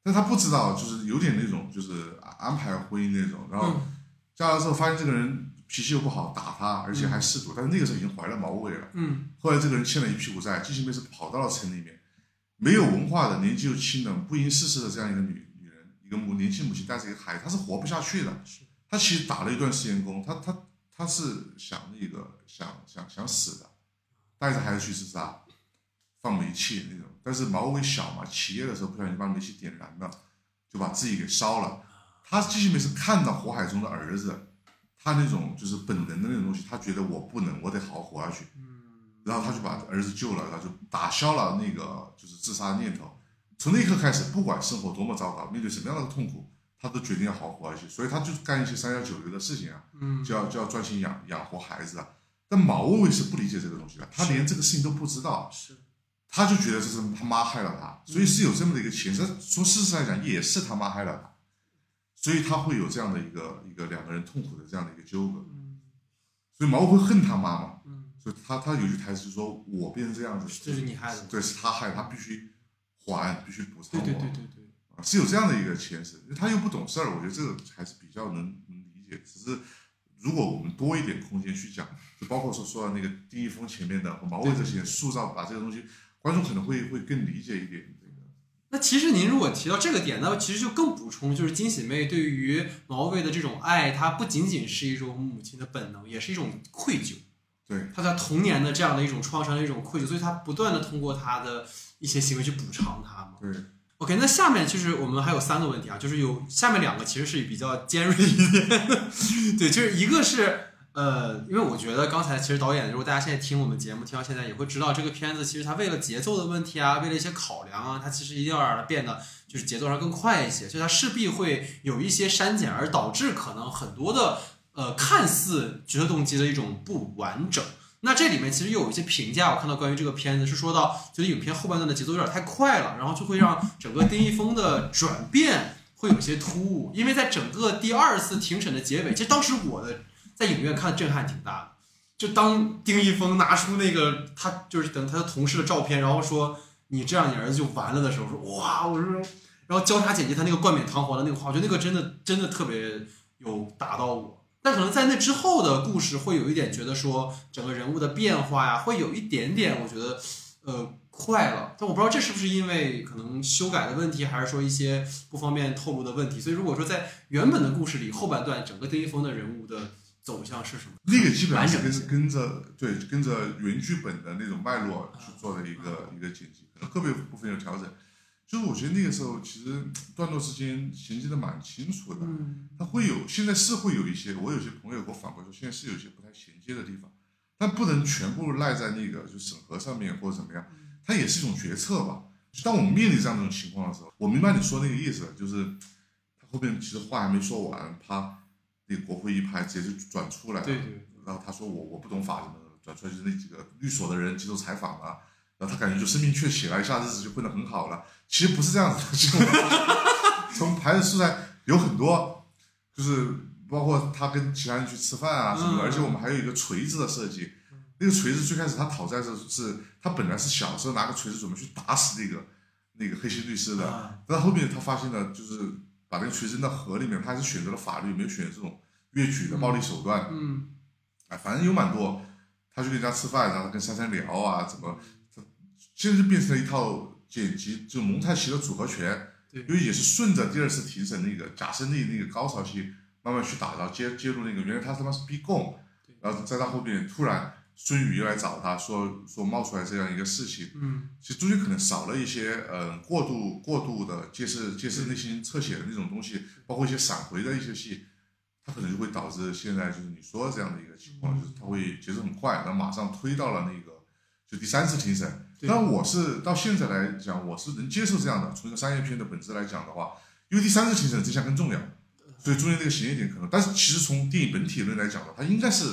但她不知道，就是有点那种就是安排婚姻那种。然后嗯嫁了之后发现这个人脾气又不好，打她，而且还嗜赌。但是那个时候已经怀了毛伟了。嗯后来这个人欠了一屁股债，金喜妹是跑到了城里面，没有文化的，年纪又轻的，不谙世事的这样一个女女人，一个母年轻母亲带着一个孩子，她是活不下去的。是她其实打了一段时间工，她她她是想那个想想想死的，带着孩子去自杀，放煤气那种。但是毛伟小嘛，起夜的时候不小心把煤气点燃了，就把自己给烧了。她金喜妹是看到火海中的儿子，他那种就是本能的那种东西，他觉得我不能，我得好好活下去。嗯然后他就把儿子救了，然后就打消了那个就是自杀念头。从那一刻开始，不管生活多么糟糕，面对什么样的痛苦，他都决定要好好活下去。所以他就干一些三教九流的事情啊，嗯就要就要专心养养活孩子啊。但毛卫卫是不理解这个东西的，他连这个事情都不知道，是他就觉得这是他妈害了他，所以是有这么的一个前设。从事实来讲，也是他妈害了他，所以他会有这样的一个一个两个人痛苦的这样的一个纠葛。嗯所以毛卫会恨他妈嘛，嗯，所以他他有句台词就说：“我变成这样子，这是你害的，对，是他害，他必须还，必须补偿我。对对对对对，啊是有这样的一个前设，他又不懂事儿，我觉得这个还是比较能能理解。只是如果我们多一点空间去讲，就包括说说到那个丁一峰前面的和毛卫这些塑造，把这个东西，观众可能会会更理解一点。这个那其实您如果提到这个点，那其实就更补充，就是金喜妹对于毛卫的这种爱，它不仅仅是一种母亲的本能，也是一种愧疚。对，她在童年的这样的一种创伤的一种愧疚，所以她不断的通过她的一些行为去补偿他嘛。对，OK，那下面其实我们还有三个问题啊，就是有下面两个其实是比较尖锐一点，对，就是一个是呃，因为我觉得刚才其实导演，如果大家现在听我们节目听到现在，也会知道这个片子其实它为了节奏的问题啊，为了一些考量啊，它其实一定要让它变得就是节奏上更快一些，所以它势必会有一些删减，而导致可能很多的呃看似角色动机的一种不完整。那这里面其实又有一些评价，我看到关于这个片子是说到，觉得影片后半段的节奏有点太快了，然后就会让整个丁一峰的转变会有些突兀，因为在整个第二次庭审的结尾，其实当时我的在影院看震撼挺大的，就当丁一峰拿出那个他就是等他的同事的照片，然后说你这样你儿子就完了的时候，说哇，我说，然后交叉剪辑他那个冠冕堂皇的那个话，我觉得那个真的真的特别有打到我。但可能在那之后的故事会有一点觉得说整个人物的变化呀，会有一点点我觉得呃快了，但我不知道这是不是因为可能修改的问题，还是说一些不方便透露的问题。所以如果说在原本的故事里，后半段整个丁一峰的人物的走向是什么？那个基本上是跟跟着对跟着原剧本的那种脉络去做的一个一个剪辑，可能个别部分有调整。就是我觉得那个时候其实段落之间衔接的蛮清楚的，嗯它会有，现在是会有一些，我有些朋友给我反馈说，现在是有一些不太衔接的地方，但不能全部赖在那个就审核上面或者怎么样，它也是一种决策吧。就当我们面临这样一种情况的时候，我明白你说那个意思，就是他后面其实话还没说完，啪，那国会一拍，直接就转出来了。对对，然后他说我我不懂法什么的，转出来就是那几个律所的人接受采访了，然后他感觉就生命确起了，一下日子就混得很好了。其实不是这样子的，就从牌子素材有很多，就是包括他跟其他人去吃饭啊什么的，嗯而且我们还有一个锤子的设计。那个锤子最开始他讨债的时候是，他本来是小时候拿个锤子准备去打死那个那个黑心律师的，啊但后面他发现了，就是把那个锤子扔到河里面，他还是选择了法律，没有选择这种越举的暴力手段。嗯哎，反正有蛮多，他去跟人家吃饭，然后跟珊珊聊啊，怎么，他现在就变成了一套剪辑，就蒙太奇的组合拳，对因为也是顺着第二次庭审那个假胜利那个高潮戏慢慢去打，然后揭揭露那个原来他他妈是逼供对，然后再到后面突然孙宇又来找他说说冒出来这样一个事情，嗯其实中间可能少了一些呃过度过度的揭示揭示内心侧写的那种东西，包括一些闪回的一些戏，它可能就会导致现在就是你说的这样的一个情况，嗯就是它会节奏很快，然后马上推到了那个就第三次庭审。对但我是到现在来讲，我是能接受这样的。从一个商业片的本质来讲的话，因为第三次庭审真相更重要，所以中间那个衔接点可能，但是其实从电影本体论来讲的话，它应该是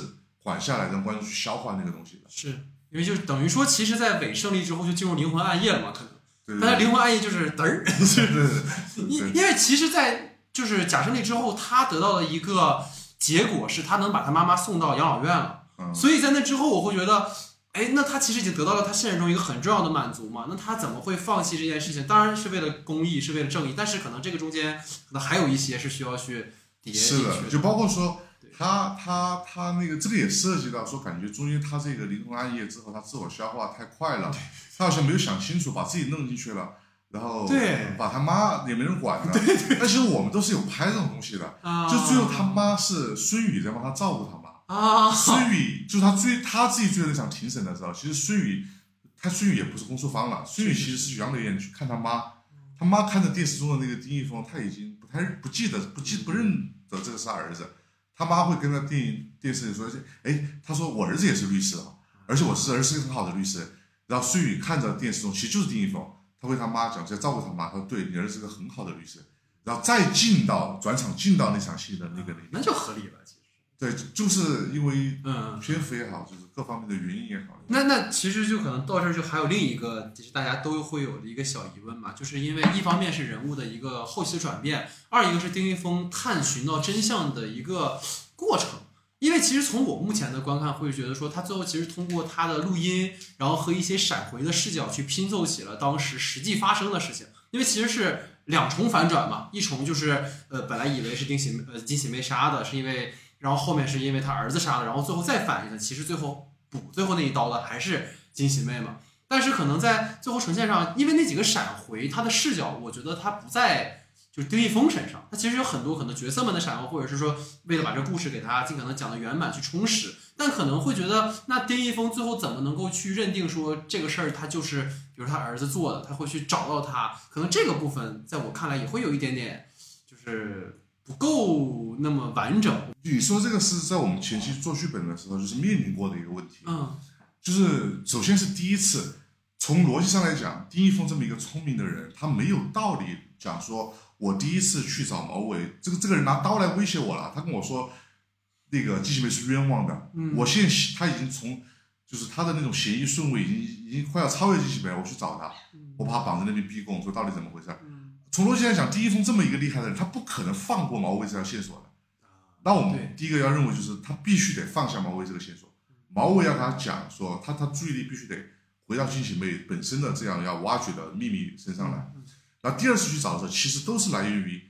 缓下来让观众去消化那个东西的。是因为就是等于说，其实，在伪胜利之后就进入灵魂暗夜了嘛，可能。对但是灵魂暗夜就是嘚儿，对对对对 因因为其实，在就是假胜利之后，他得到的一个结果是他能把他妈妈送到养老院了。嗯，所以在那之后，我会觉得，哎，那他其实已经得到了他现实中一个很重要的满足嘛。那他怎么会放弃这件事情？当然是为了公益，是为了正义，但是可能这个中间可能还有一些是需要去叠进是的，就包括说他他他那个这个也涉及到说，感觉中间他这个灵魂暗夜之后，他自我消化太快了，他好像没有想清楚，把自己弄进去了。然后对把他妈也没人管了，对对。但其实我们都是有拍这种东西的，啊，就最后他妈是孙宇在帮他照顾他妈，啊，孙宇就是他追他自己追的那场庭审的时候，其实孙宇他孙宇也不是公诉方了，孙宇其实是去养老院去看他妈，他妈看着电视中的那个丁一峰，他已经不太不记得不记不认得这个是他儿子，他妈会跟他电影电视里说，哎，他说我儿子也是律师啊，而且我是儿子是个很好的律师，然后孙宇看着电视中其实就是丁一峰，他会他妈讲在照顾他妈，他说对你儿子是个很好的律师，然后再进到转场进到那场戏的那个里面，那就合理了。对，就是因为嗯，篇幅也好，就是各方面的原因也好。那那其实就可能到这儿就还有另一个，其实大家都会有的一个小疑问嘛，就是因为一方面是人物的一个后期的转变，二一个是丁一峰探寻到真相的一个过程。因为其实从我目前的观看，会觉得说他最后其实通过他的录音，然后和一些闪回的视角去拼凑起了当时实际发生的事情。因为其实是两重反转嘛，一重就是呃本来以为是丁喜呃金喜妹杀的，是因为然后后面是因为他儿子杀的，然后最后再反应的，其实最后补最后那一刀的还是金喜妹嘛。但是可能在最后呈现上，因为那几个闪回，他的视角，我觉得他不在就是丁一峰身上，他其实有很多可能角色们的闪回，或者是说为了把这故事给他尽可能讲的圆满去充实，但可能会觉得那丁一峰最后怎么能够去认定说这个事儿他就是比如他儿子做的，他会去找到他，可能这个部分在我看来也会有一点点就是不够那么完整，你说这个是在我们前期做剧本的时候，就是面临过的一个问题，嗯。就是首先是第一次，从逻辑上来讲，丁一峰这么一个聪明的人，他没有道理讲说，我第一次去找毛伟，这个这个人拿刀来威胁我了，他跟我说，那个季喜梅是冤枉的，嗯。我现在他已经从，就是他的那种嫌疑顺位已经已经快要超越季喜梅了，我去找他，我把他绑在那边逼供，说到底怎么回事？嗯从逻辑上讲，第一峰这么一个厉害的人，他不可能放过毛伟这条线索的。那我们第一个要认为就是他必须得放下毛伟这个线索，毛伟要跟他讲说他他注意力必须得回到金喜妹本身的这样要挖掘的秘密身上来。然后第二次去找的时候，其实都是来源于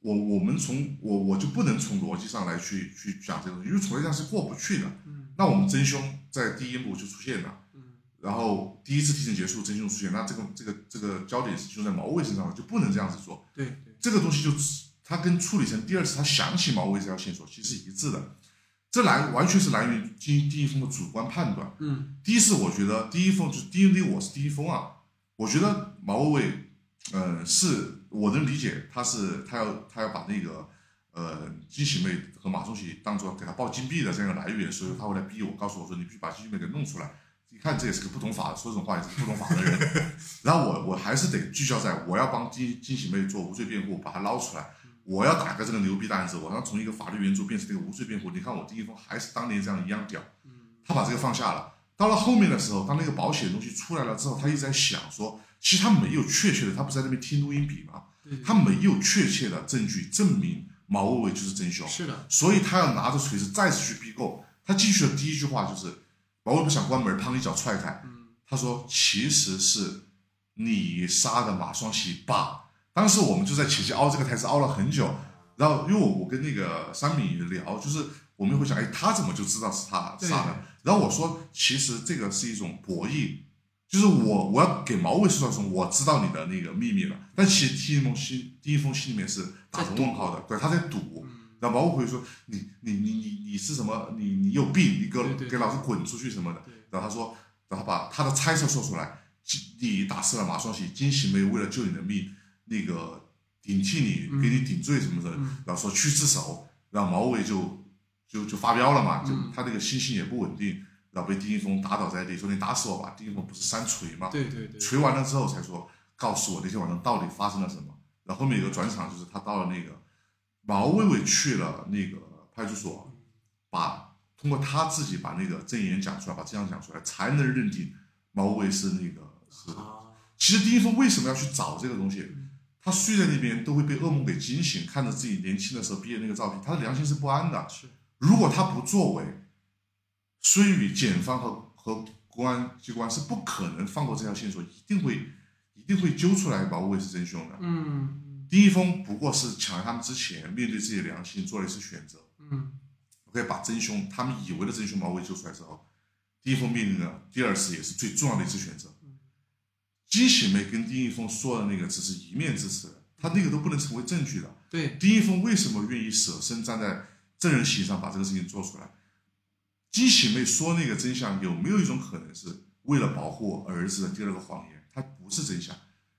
我我们从我我就不能从逻辑上来去去讲这个东西，因为从逻辑上是过不去的。嗯那我们真凶在第一幕就出现了。嗯然后第一次提审结束，真凶出现，那这个这个这个焦点是集中在毛伟身上了，就不能这样子做。对对这个东西就他跟处理成第二次他想起毛伟这条线索其实是一致的，这来完全是来源于第第一封的主观判断。嗯第一次我觉得第一封就是第一例我是第一封啊，我觉得毛伟，呃，是我能理解他是他要他要把那个呃金喜妹和马忠喜当做给他报金币的这样一个来源，所以他会来逼我，告诉我说你必须把金喜妹给弄出来。一看这也是个不懂法，说这种话也是不懂法的人。然后我我还是得聚焦在我要帮金金喜妹做无罪辩护，把她捞出来。我要打个这个牛逼的案子，我要从一个法律援助变成这个无罪辩护。你看我第一封还是当年这样一样屌，他把这个放下了。到了后面的时候，当那个保险的东西出来了之后，他一直在想说，其实他没有确切的，他不是在那边听录音笔吗？对，他没有确切的证据证明毛伟伟就是真凶，是的，所以他要拿着锤子再次去逼供。他进去的第一句话就是毛伟不想关门，砰一脚踹开。嗯他说：“其实是你杀的马双喜爸。”当时我们就在前期凹这个台词凹了很久，然后因为我我跟那个三米聊，就是我们会想，哎，他怎么就知道是他杀的？然后我说，其实这个是一种博弈，就是我我要给毛伟塑造成我知道你的那个秘密了，但其实第一封信第一封信里面是打着问号的，对，他在赌。毛伟会说你你你你你是什么？你你有病，你给给老子滚出去什么的。然后他说，然后把他的猜测说出来，你打死了马双喜，金喜梅为了救你的命，那个顶替你，嗯。给你顶罪什么的，嗯。然后说去自首，然后毛伟就就就发飙了嘛，就嗯。他那个心性也不稳定，然后被丁一峰打倒在地，说你打死我吧，丁一峰不是三锤嘛，对对对，锤完了之后才说告诉我那天晚上到底发生了什么，然后后面有个转场就是他到了那个毛伟伟去了那个派出所，把通过他自己把那个证言讲出来，把真相讲出来，才能认定毛伟是那个是。啊，其实丁一峰为什么要去找这个东西嗯？他睡在那边都会被噩梦给惊醒，看着自己年轻的时候毕业那个照片，他的良心是不安的。是，如果他不作为，孙宇、检方和和公安机关是不可能放过这条线索，一定会一定会揪出来毛伟是真凶的。嗯丁一峰不过是抢在他们之前，面对自己的良心做了一次选择。嗯 OK，把真凶他们以为的真凶毛伟救出来之后，丁一峰面临的第二次也是最重要的一次选择。金喜妹跟丁一峰说的那个只是一面之词，他那个都不能成为证据的。对，丁一峰为什么愿意舍身站在证人席上把这个事情做出来？金喜妹说那个真相有没有一种可能是为了保护儿子的第二个谎言？它不是真相。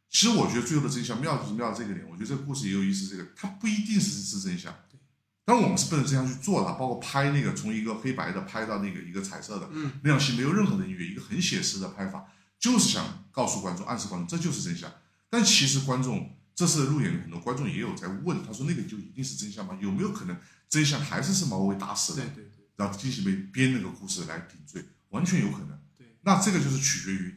其实我觉得最后的真相妙就是妙在这个点，我觉得这个故事也有意思。这个它不一定是是真相，当然我们是奔着真相去做的，包括拍那个从一个黑白的拍到那个一个彩色的，嗯那场戏没有任何的音乐，一个很写实的拍法，就是想告诉观众、暗示观众这就是真相。但其实观众这次的路演很多观众也有在问，他说那个就一定是真相吗？有没有可能真相还是是毛伟打死的对？对对然后进行被编那个故事来顶罪，完全有可能。对，那这个就是取决于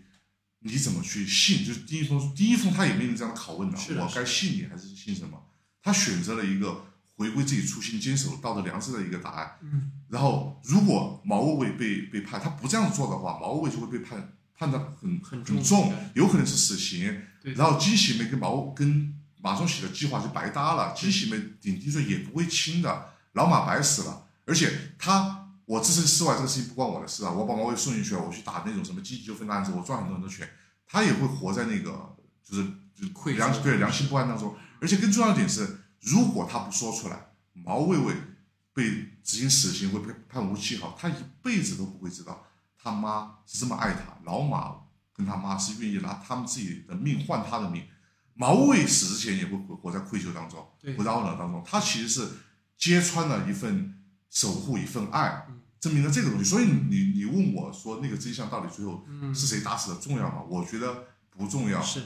你怎么去信。就是第一封，第一封他也面临这样的拷问呢我该信你还是信什么？他选择了一个回归自己初心、坚守道德良知的一个答案。嗯然后，如果毛伟被被判，他不这样做的话，毛伟就会被判判的很很很重重，有可能是死刑。对，然后金喜梅跟毛跟马双喜的计划就白搭了，金喜梅顶替罪也不会轻的，老马白死了。而且他，我置身事外，这个事情不关我的事啊，我把毛伟送进去了，我去打那种什么积极纠纷的案子，我赚很多很多钱，他也会活在那个就是就是愧疚良对良心不安当中。而且更重要的点是，如果他不说出来，毛卫卫被执行死刑会被判无期好，他一辈子都不会知道他妈是这么爱他，老马跟他妈是愿意拿他们自己的命换他的命。毛卫死之前也会活活在愧疚当中，对活在懊恼当中。他其实是揭穿了一份守护，一份爱嗯，证明了这个东西。所以你你问我说那个真相到底最后嗯。是谁打死的重要吗？我觉得不重要，是。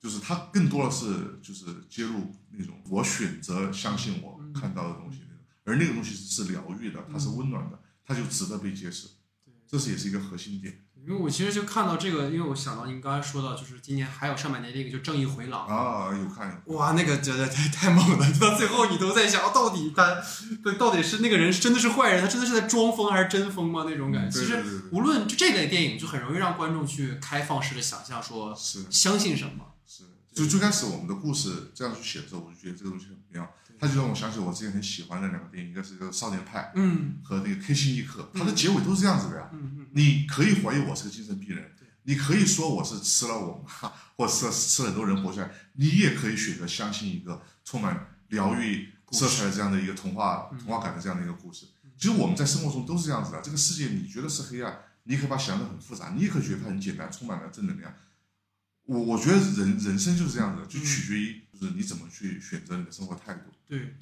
就是它更多的是就是揭露那种我选择相信我嗯。看到的东西，而那个东西是疗愈的，它是温暖的，它就值得被揭示。这是也是一个核心点因为我其实就看到这个，因为我想到您刚才说到，就是今年还有上半年那个就《正义回廊》啊！有看哇，那个真的太太猛了！到最后你都在想，哦到底他对到底是那个人真的是坏人，他真的是在装疯还是真疯吗？那种感觉。其实无论就这类电影，就很容易让观众去开放式的想象，说是相信什么。是，就最开始我们的故事这样去写的时候，我就觉得这个东西很妙，他就让我想起我之前很喜欢的两个电影，一个是这个《少年派嗯》和那个《K 星一刻》，它的结尾都是这样子的呀。嗯嗯，你可以怀疑我是个精神病人，你可以说我是吃了我妈，或者吃了吃了很多人活下来，你也可以选择相信一个充满疗愈色彩的这样的一个童话嗯童话感的这样的一个故事。其实我们在生活中都是这样子的，这个世界你觉得是黑暗，你可以把它想得很复杂，你也可以觉得它很简单，充满了正能量。我我觉得人人生就是这样子的，就取决于就是你怎么去选择你的生活态度。对，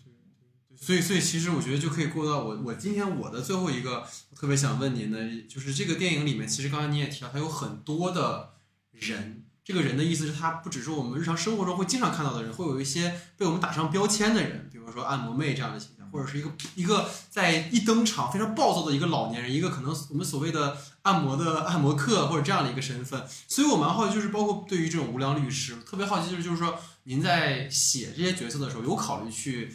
所以所以其实我觉得就可以过到我我今天我的最后一个特别想问您的，就是这个电影里面，其实刚才你也提到，它有很多的人。这个人的意思是，他不只是我们日常生活中会经常看到的人，会有一些被我们打上标签的人，比如说按摩妹这样的形象，或者是一个一个在一登场非常暴躁的一个老年人，一个可能我们所谓的按摩的按摩客或者这样的一个身份。所以我蛮好奇，就是包括对于这种无良律师，特别好奇就是就是说，您在写这些角色的时候，有考虑去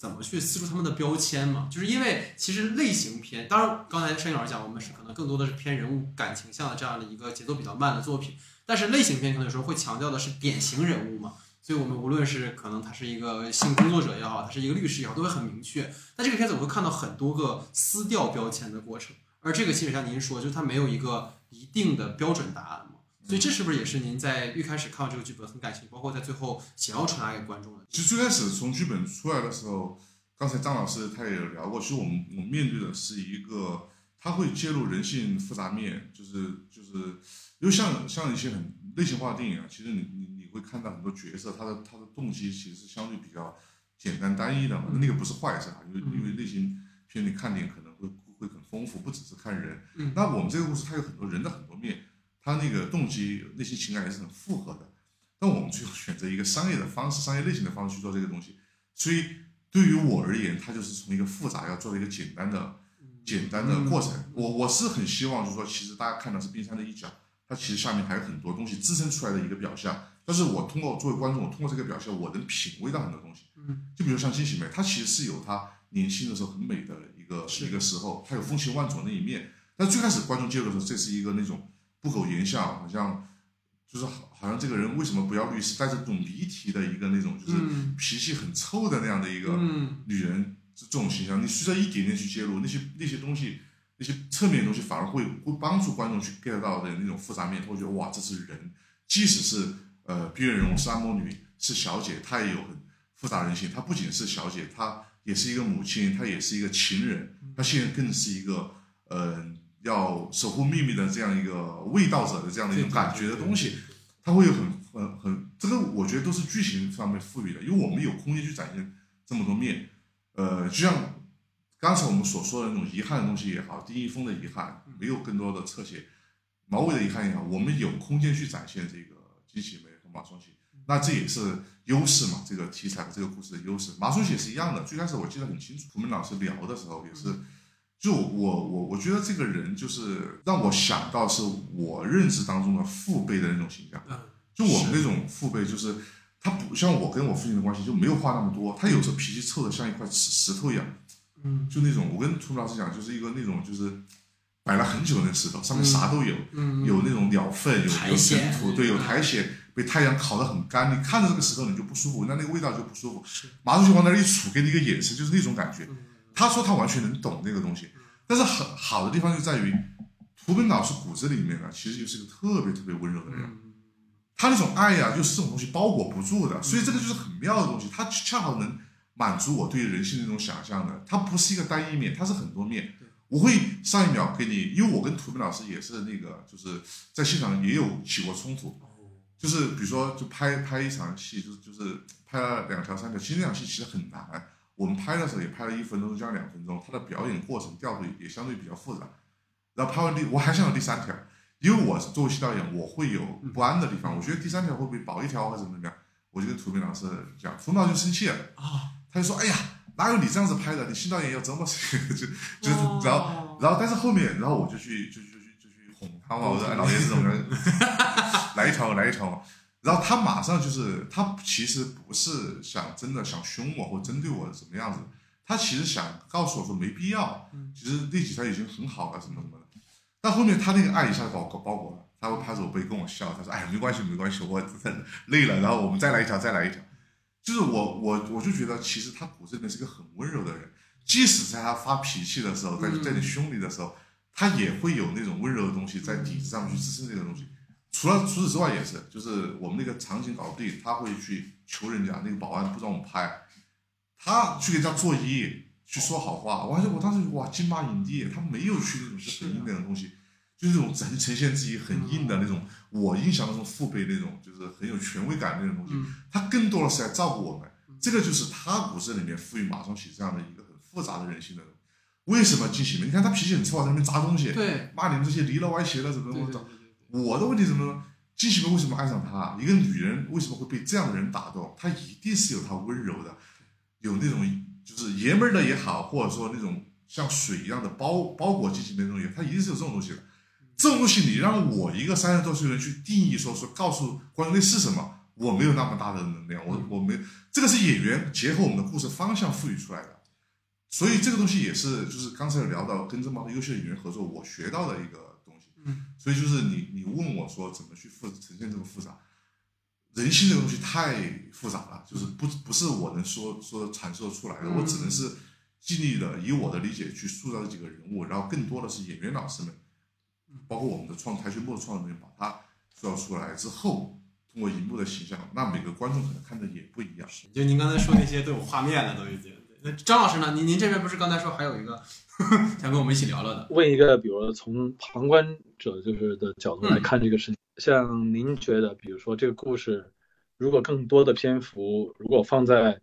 怎么去撕出他们的标签嘛？就是因为其实类型片，当然刚才申影老师讲，我们是可能更多的是偏人物感情向的这样的一个节奏比较慢的作品，但是类型片可能有时候会强调的是典型人物嘛。所以我们无论是可能他是一个性工作者也好，他是一个律师也好，都会很明确。但这个片子我会看到很多个撕掉标签的过程，而这个其实像您说，就是它没有一个一定的标准答案嘛。所以这是不是也是您在一开始看到这个剧本很感兴趣，包括在最后想要传达给观众的？其实最开始从剧本出来的时候，刚才张老师他也有聊过，其实我们我们面对的是一个，他会揭露人性复杂面，就是就是，因为像像一些很类型化的电影啊，其实你你你会看到很多角色，他的他的动机其实是相对比较简单单一的嘛，那个不是坏事啊，因为因为类型片里看点可能会会很丰富，不只是看人。嗯那我们这个故事它有很多人的很多面，他那个动机、内心情感也是很复合的。但我们最后选择一个商业的方式、商业类型的方式去做这个东西，所以对于我而言，它就是从一个复杂要做一个简单的、简单的过程。我我是很希望，就是说，其实大家看到是冰山的一角，它其实下面还有很多东西支撑出来的一个表象。但是我通过作为观众，我通过这个表现，我能品味到很多东西。嗯，就比如像金喜梅，她其实是有她年轻的时候很美的一个是一个时候，她有风情万种那一面。但最开始观众接触的时候，这是一个那种不苟言笑，好像就是好好像这个人为什么不要律师，带着这种谜题的一个那种就是嗯。脾气很臭的那样的一个嗯。女人这种形象，你需要一点点去揭露那些那些东西，那些侧面的东西，反而会会帮助观众去 get 到的那种复杂面，他会觉得哇，这是人，即使是呃边缘人物是按摩女是小姐，她也有很复杂人性，她不仅是小姐，她也是一个母亲，她也是一个情人，她现在更是一个呃要守护秘密的这样一个卫道者的这样的一种感觉的东西。它会有很很很，这个我觉得都是剧情上面赋予的，因为我们有空间去展现这么多面。呃，就像刚才我们所说的那种遗憾的东西也好，丁一峰的遗憾，没有更多的侧写，毛伟的遗憾也好，我们有空间去展现这个金喜梅和马双喜，那这也是优势嘛，这个题材和这个故事的优势。马双喜也是一样的，最开始我记得很清楚，涂明老师聊的时候也是。就我我我觉得这个人就是让我想到是我认知当中的父辈的那种形象，嗯就我们那种父辈，就是他不像我跟我父亲的关系就没有话那么多，他有时候脾气臭的像一块石石头一样，嗯就那种我跟涂老师讲，就是一个那种就是摆了很久的那石头，上面啥都有，嗯有那种鸟粪，有有苔藓尘土，对，有嗯苔藓被太阳烤得很干，你看着这个石头你就不舒服，那那个味道就不舒服。是马主席往那儿一杵，给你一个眼神，就是那种感觉。嗯他说他完全能懂那个东西，但是很好的地方就在于，涂本老师骨子里面呢，其实就是一个特别特别温柔的人。他那种爱呀、就是这种东西包裹不住的，所以这个就是很妙的东西，它恰好能满足我对人性的那种想象的。它不是一个单一面，它是很多面。我会上一秒给你，因为我跟涂本老师也是那个，就是在现场也有起过冲突，就是比如说就拍拍一场戏，就是就是拍了两条三条，其实那场戏其实很难。我们拍的时候也拍了一分钟加两分钟，他的表演过程调度也相对比较复杂。然后拍完第，我还想有第三条，因为我作为新导演，我会有不安的地方。我觉得第三条会不会薄一条或者怎么怎么样？我就跟涂明老师讲，涂明老师就生气了，啊，他就说：“哎呀，哪有你这样子拍的？你新导演要这么 就就是然后然后但是后面，然后我就去就就去就去哄他嘛，我说哎老爷子怎么样，来一条来一条嘛。然后他马上就是他其实不是想真的想凶我或针对我什么样子，他其实想告诉我说没必要，其实那几条已经很好了什么什么的。但后面他那个爱一下子把我包裹了，他会拍着我背跟我笑，他说：“哎呀，没关系没关系，我真 的累了，然后我们再来一条再来一条。”就是我我我就觉得其实他骨子里面是个很温柔的人，即使在他发脾气的时候，在在你凶你的时候，他也会有那种温柔的东西在底子上去支撑这个东西。除了除此之外也是，就是我们那个场景搞不定，他会去求人家那个保安不让我们拍，他去给人家作揖，去说好话。我还我当时哇金马影帝，他没有去那种是很硬的那种东西，就是那种呈呈现自己很硬的那种，我印象当中父辈那种就是很有权威感的那种东西。嗯他更多的是来照顾我们，这个就是他骨子里面赋予马双喜这样的一个很复杂的人性的。为什么金喜梅？你看他脾气很臭，在那边砸东西，骂你们这些离了歪斜了怎么怎么着。我的问题是什么呢？金喜梅为什么爱上他？一个女人为什么会被这样的人打动？她一定是有她温柔的，有那种就是爷们儿的也好，或者说那种像水一样的包包裹金喜梅那种也，她一定是有这种东西的。这种东西你让我一个三十多岁的人去定义说说告诉观众那是什么，我没有那么大的能量，我我没这个是演员结合我们的故事方向赋予出来的，所以这个东西也是就是刚才有聊到跟这么优秀演员合作，我学到的一个。嗯，所以就是你你问我说怎么去复呈现这么复杂，人性这个东西太复杂了，就是不不是我能说说阐述得出来的，嗯我只能是尽力的以我的理解去塑造这几个人物，然后更多的是演员老师们，包括我们的创跆拳道的创作人员把它塑造出来之后，通过荧幕的形象，那每个观众可能看的也不一样。就您刚才说那些都有画面了，都已经。那张老师呢？您您这边不是刚才说还有一个 想跟我们一起聊聊的？问一个，比如说从旁观者就是的角度来看这个事情，像您觉得，比如说这个故事，如果更多的篇幅如果放在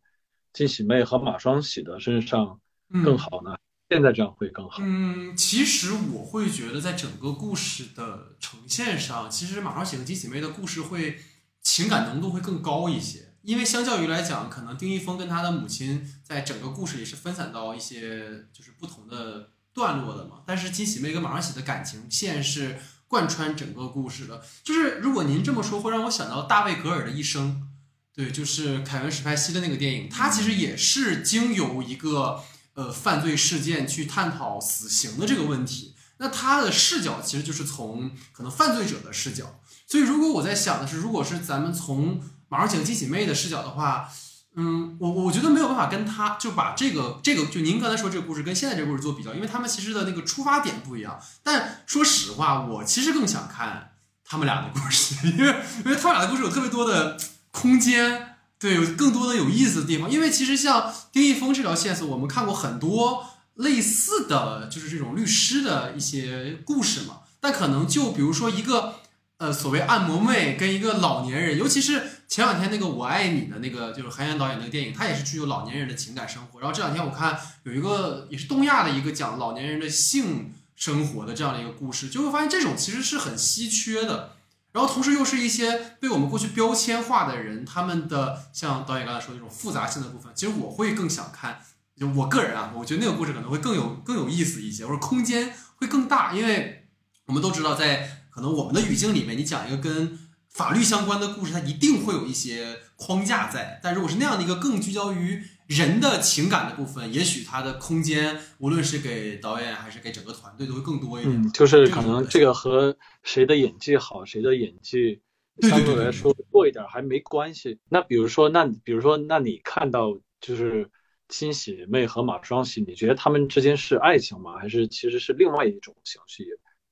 金喜妹和马双喜的身上更好呢？现在这样会更好？嗯，其实我会觉得，在整个故事的呈现上，其实马双喜和金喜妹的故事会情感浓度会更高一些。因为相较于来讲，可能丁一峰跟他的母亲在整个故事里是分散到一些就是不同的段落的嘛。但是金喜妹跟马双喜的感情线是贯穿整个故事的。就是如果您这么说，会让我想到大卫格尔的一生，对，就是凯文史派西的那个电影，他其实也是经由一个呃犯罪事件去探讨死刑的这个问题。那他的视角其实就是从可能犯罪者的视角。所以如果我在想的是，如果是咱们从马上请金喜妹的视角的话，嗯，我我觉得没有办法跟他就把这个这个就您刚才说这个故事跟现在这个故事做比较，因为他们其实的那个出发点不一样。但说实话，我其实更想看他们俩的故事，因为因为他们俩的故事有特别多的空间，对，有更多的有意思的地方。因为其实像丁一峰这条线索，我们看过很多类似的就是这种律师的一些故事嘛，但可能就比如说一个。呃，所谓按摩妹跟一个老年人，尤其是前两天那个《我爱你》的那个，就是韩延导演那个电影，它也是具有老年人的情感生活。然后这两天我看有一个也是东亚的一个讲老年人的性生活的这样的一个故事，就会发现这种其实是很稀缺的。然后同时又是一些被我们过去标签化的人，他们的像导演刚才说的这种复杂性的部分，其实我会更想看。就我个人啊，我觉得那个故事可能会更有更有意思一些，或者空间会更大，因为我们都知道在。可能我们的语境里面，你讲一个跟法律相关的故事，它一定会有一些框架在。但如果是那样的一个更聚焦于人的情感的部分，也许它的空间，无论是给导演还是给整个团队，都会更多一点。嗯，就是可能这个和谁的演技好，谁的演技相对来说弱一点还没关系。那比如说，那比如说，那你看到就是金喜妹和马双喜，你觉得他们之间是爱情吗？还是其实是另外一种情绪？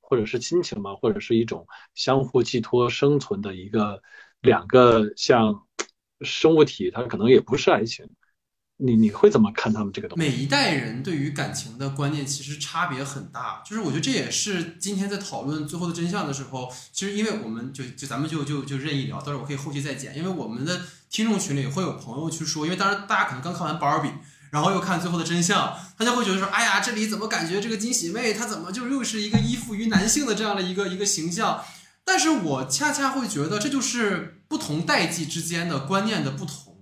或者是亲情嘛，或者是一种相互寄托生存的一个两个像生物体，它可能也不是爱情。你你会怎么看他们这个东西？每一代人对于感情的观念其实差别很大，就是我觉得这也是今天在讨论最后的真相的时候，其实因为我们就就咱们就就就任意聊，到时候我可以后期再剪，因为我们的听众群里会有朋友去说，因为当然大家可能刚看完芭比。然后又看最后的真相，大家会觉得说：“哎呀，这里怎么感觉这个金喜妹她怎么就又是一个依附于男性的这样的一个一个形象？”但是我恰恰会觉得这就是不同代际之间的观念的不同，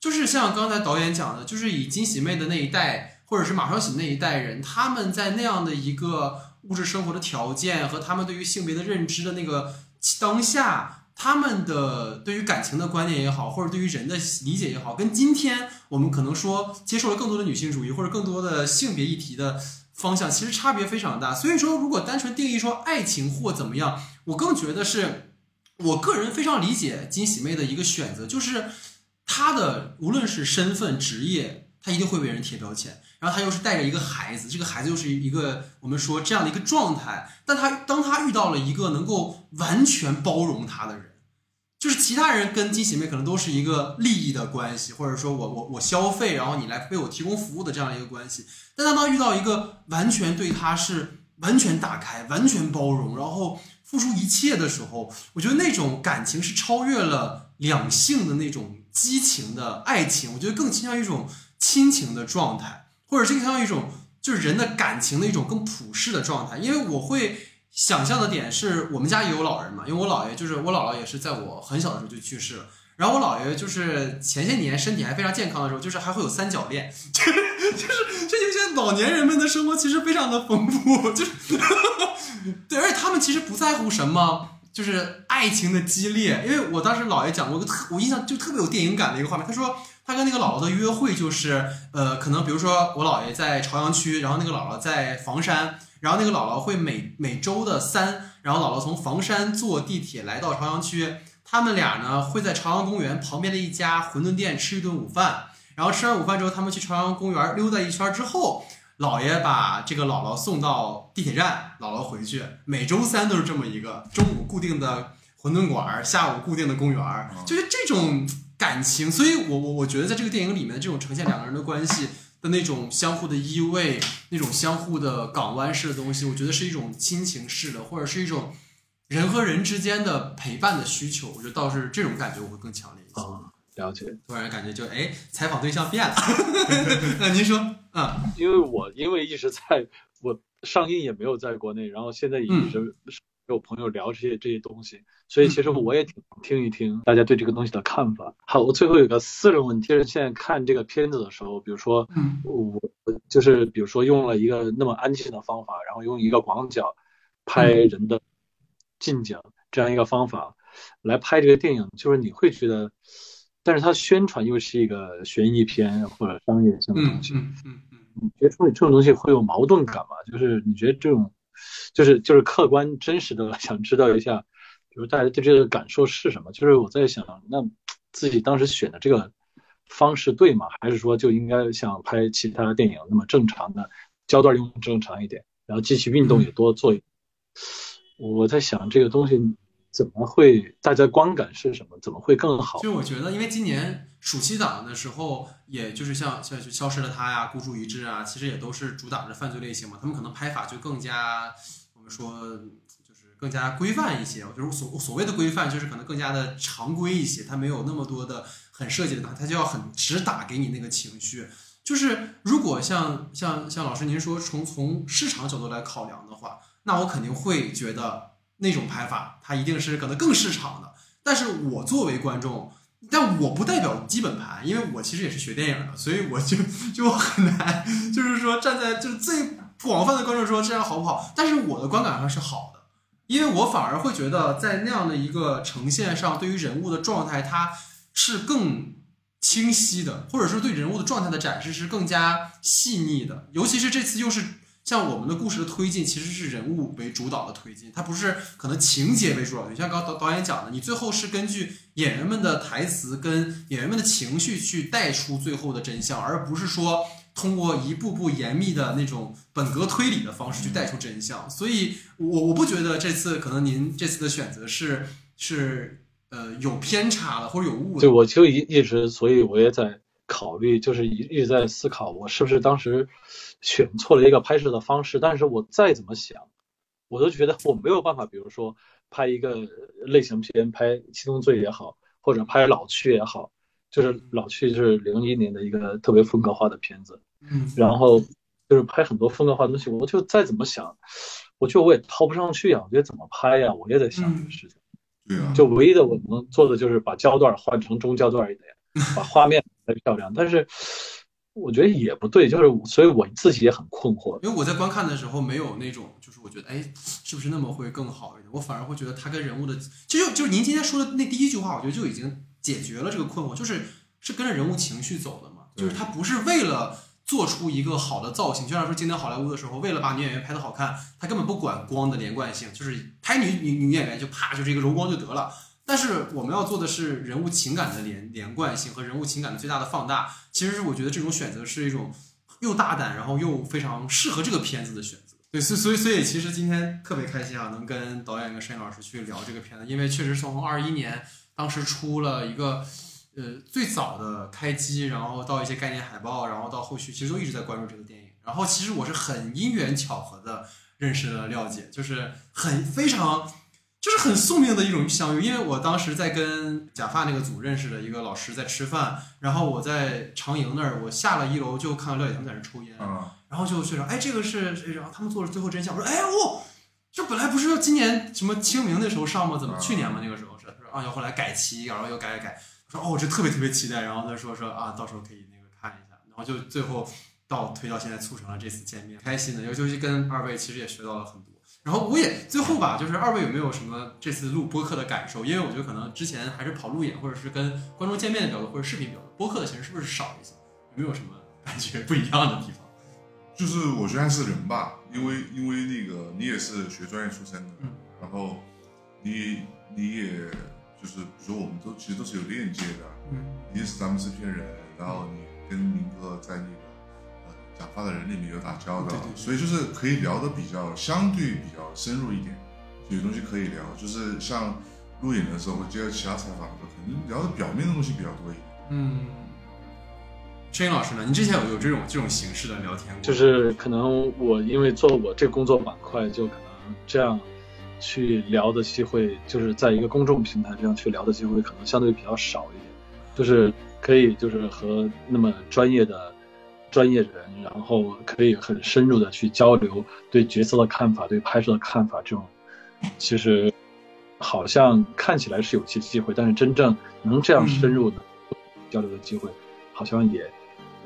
就是像刚才导演讲的，就是以金喜妹的那一代，或者是马双喜那一代人，他们在那样的一个物质生活的条件和他们对于性别的认知的那个当下。他们的对于感情的观念也好，或者对于人的理解也好，跟今天我们可能说接受了更多的女性主义或者更多的性别议题的方向，其实差别非常大。所以说，如果单纯定义说爱情或怎么样，我更觉得是我个人非常理解金喜妹的一个选择，就是她的无论是身份、职业，她一定会为人贴标签。然后她又是带着一个孩子，这个孩子又是一个我们说这样的一个状态。但她当她遇到了一个能够完全包容她的人。就是其他人跟金喜妹可能都是一个利益的关系，或者说我我我消费，然后你来为我提供服务的这样一个关系。但当他遇到一个完全对他是完全打开、完全包容，然后付出一切的时候，我觉得那种感情是超越了两性的那种激情的爱情，我觉得更倾向于一种亲情的状态，或者是倾向于一种就是人的感情的一种更普世的状态。因为我会。想象的点是我们家也有老人嘛，因为我姥爷就是我姥姥也是在我很小的时候就去世了。然后我姥爷就是前些年身体还非常健康的时候，就是还会有三角恋，就是就是这些老年人们的生活其实非常的丰富，就是对，而且他们其实不在乎什么，就是爱情的激烈。因为我当时姥爷讲过一个特我印象就特别有电影感的一个画面，他说他跟那个姥姥的约会就是呃，可能比如说我姥爷在朝阳区，然后那个姥姥在房山。然后那个姥姥会每每周的三，然后姥姥从房山坐地铁来到朝阳区，他们俩呢会在朝阳公园旁边的一家馄饨店吃一顿午饭，然后吃完午饭之后，他们去朝阳公园溜达一圈之后，姥爷把这个姥姥送到地铁站，姥姥回去。每周三都是这么一个中午固定的馄饨馆，下午固定的公园，就是这种感情。所以我我我觉得在这个电影里面的这种呈现两个人的关系。的那种相互的依偎，那种相互的港湾式的东西，我觉得是一种亲情式的，或者是一种人和人之间的陪伴的需求。我觉得倒是这种感觉我会更强烈一些。啊，了解。突然感觉就哎，采访对象变了。那您说，嗯，因为我因为一直在我上映也没有在国内，然后现在也一直有朋友聊这些这些东西，所以其实我也挺听一听大家对这个东西的看法。好，我最后有个私人问题，就是现在看这个片子的时候，比如说，嗯。我我就是比如说用了一个那么安静的方法，然后用一个广角拍人的近景这样一个方法来拍这个电影，就是你会觉得，但是它宣传又是一个悬疑片或者商业性的嗯东西，嗯嗯嗯，你觉得处理这种东西会有矛盾感吗？就是你觉得这种，就是就是客观真实的 想知道一下，比如大家对这个感受是什么？就是我在想，那自己当时选的这个方式对吗？还是说就应该像拍其他电影那么正常的焦段用正常一点，然后机器运动也多做一点？我在想这个东西怎么会，大家观感是什么？怎么会更好就？我觉得，因为今年暑期档的时候，也就是像像就消失了他呀、孤注一掷啊，其实也都是主打着犯罪类型嘛，他们可能拍法就更加，我们说就是更加规范一些。我就是所所谓的规范，就是可能更加的常规一些，它没有那么多的很设计的，它就要很直打给你那个情绪。就是如果像像像老师您说从从市场角度来考量的话，那我肯定会觉得那种拍法它一定是可能更市场的。但是我作为观众，但我不代表基本盘，因为我其实也是学电影的，所以我就就很难，就是说站在就是最广泛的观众说这样好不好？但是我的观感上是好的，因为我反而会觉得在那样的一个呈现上，对于人物的状态，它是更清晰的，或者说对人物的状态的展示是更加细腻的。尤其是这次又是像我们的故事的推进，其实是人物为主导的推进，它不是可能情节为主导就。像刚导导演讲的，你最后是根据演员们的台词跟演员们的情绪去带出最后的真相，而不是说通过一步步严密的那种本格推理的方式去带出真相。所以我我不觉得这次可能您这次的选择是是呃有偏差的或者有误的对，。我就一一直，所以我也在考虑，就是一一直在思考，我是不是当时选错了一个拍摄的方式。但是我再怎么想，我都觉得我没有办法，比如说拍一个类型片，拍《七宗罪》也好，或者拍《老去》也好，就是《老去》就是零一年的一个特别风格化的片子，嗯然后就是拍很多风格化的东西，我就再怎么想，我觉得我也掏不上去呀，我觉得怎么拍呀，我也在想这个事情。对啊，就唯一的我能做的就是把焦段换成中焦段一点，把画面拍漂亮。但是我觉得也不对，就是所以我自己也很困惑。因为我在观看的时候没有那种，就是我觉得，哎，是不是那么会更好一点？我反而会觉得他跟人物的，其实就就是您今天说的那第一句话，我觉得就已经解决了这个困惑，就是是跟着人物情绪走的嘛，就是他不是为了做出一个好的造型，就像说今天好莱坞的时候，为了把女演员拍的好看，他根本不管光的连贯性，就是拍女女女演员就啪就是一个柔光就得了。但是我们要做的是人物情感的连连贯性和人物情感的最大的放大。其实我觉得这种选择是一种又大胆，然后又非常适合这个片子的选择。对，所以所以所以其实今天特别开心啊，能跟导演跟摄影老师去聊这个片子，因为确实从二一年当时出了一个呃最早的开机，然后到一些概念海报，然后到后续其实都一直在关注这个电影。然后其实我是很因缘巧合的认识了廖姐，就是很非常。就是很宿命的一种相遇，因为我当时在跟假发那个组认识的一个老师在吃饭，然后我在长营那儿，我下了一楼就看到廖姐他们在那抽烟，啊，然后就学长，哎，这个是谁？然后他们做了最后真相，我说，哎哦，这本来不是说今年什么清明那时候上吗？怎么啊去年吗？那个时候是，他说啊，要后来改期，然后又改改改，我说哦，我这特别特别期待，然后他说说啊，到时候可以那个看一下，然后就最后到推到现在促成了这次见面，开心的，尤其是跟二位其实也学到了很多。然后我也最后吧，就是二位有没有什么这次录播客的感受？因为我觉得可能之前还是跑路演，或者是跟观众见面的比较多，或者视频比较多，播客的形式是不是少一些？有没有什么感觉不一样的地方？就是我觉得还是人吧，因为因为那个你也是学专业出身的，嗯然后你你也就是比如说我们都其实都是有链接的，嗯你也是咱们制片人，然后你跟明哥在那个呃假发的人里面有打交道，对对对所以就是可以聊的比较相对比较深入一点，有东西可以聊，就是像录影的时候或者接受其他采访的时候，可能聊的表面的东西比较多一点。嗯，摄影老师呢？你之前有有这种这种形式的聊天过？就是可能我因为做我这工作板块，就可能这样去聊的机会，就是在一个公众平台这样去聊的机会，可能相对比较少一点。就是可以就是和那么专业的专业人，然后可以很深入的去交流对角色的看法、对拍摄的看法，这种其实好像看起来是有些机会，但是真正能这样深入的交流的机会，好像也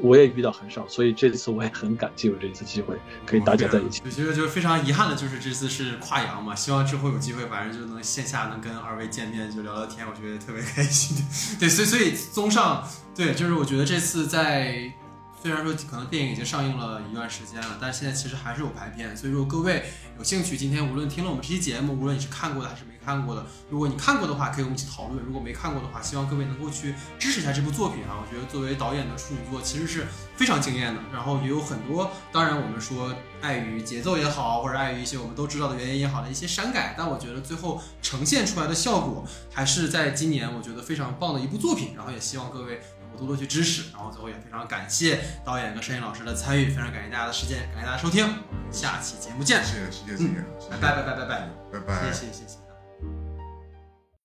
我也遇到很少，所以这次我也很感激有这一次机会可以大家在一起。我觉得就是非常遗憾的，就是这次是跨洋嘛，希望之后有机会，反正就能线下能跟二位见面就聊聊天，我觉得特别开心。对，所以所以综上，对，就是我觉得这次在。虽然说可能电影已经上映了一段时间了，但是现在其实还是有排片，所以说各位有兴趣，今天无论听了我们这期节目，无论你是看过的还是没看过的，如果你看过的话，可以我们一起讨论；如果没看过的话，希望各位能够去支持一下这部作品啊！我觉得作为导演的处女作，其实是非常惊艳的，然后也有很多，当然我们说碍于节奏也好，或者碍于一些我们都知道的原因也好的一些删改，但我觉得最后呈现出来的效果还是在今年我觉得非常棒的一部作品，然后也希望各位。多多去支持，然后最后也非常感谢导演跟摄影老师的参与，非常感谢大家的时间，感谢大家收听，下期节目见，谢谢谢谢谢。谢，拜拜拜拜拜。拜拜，谢谢谢谢。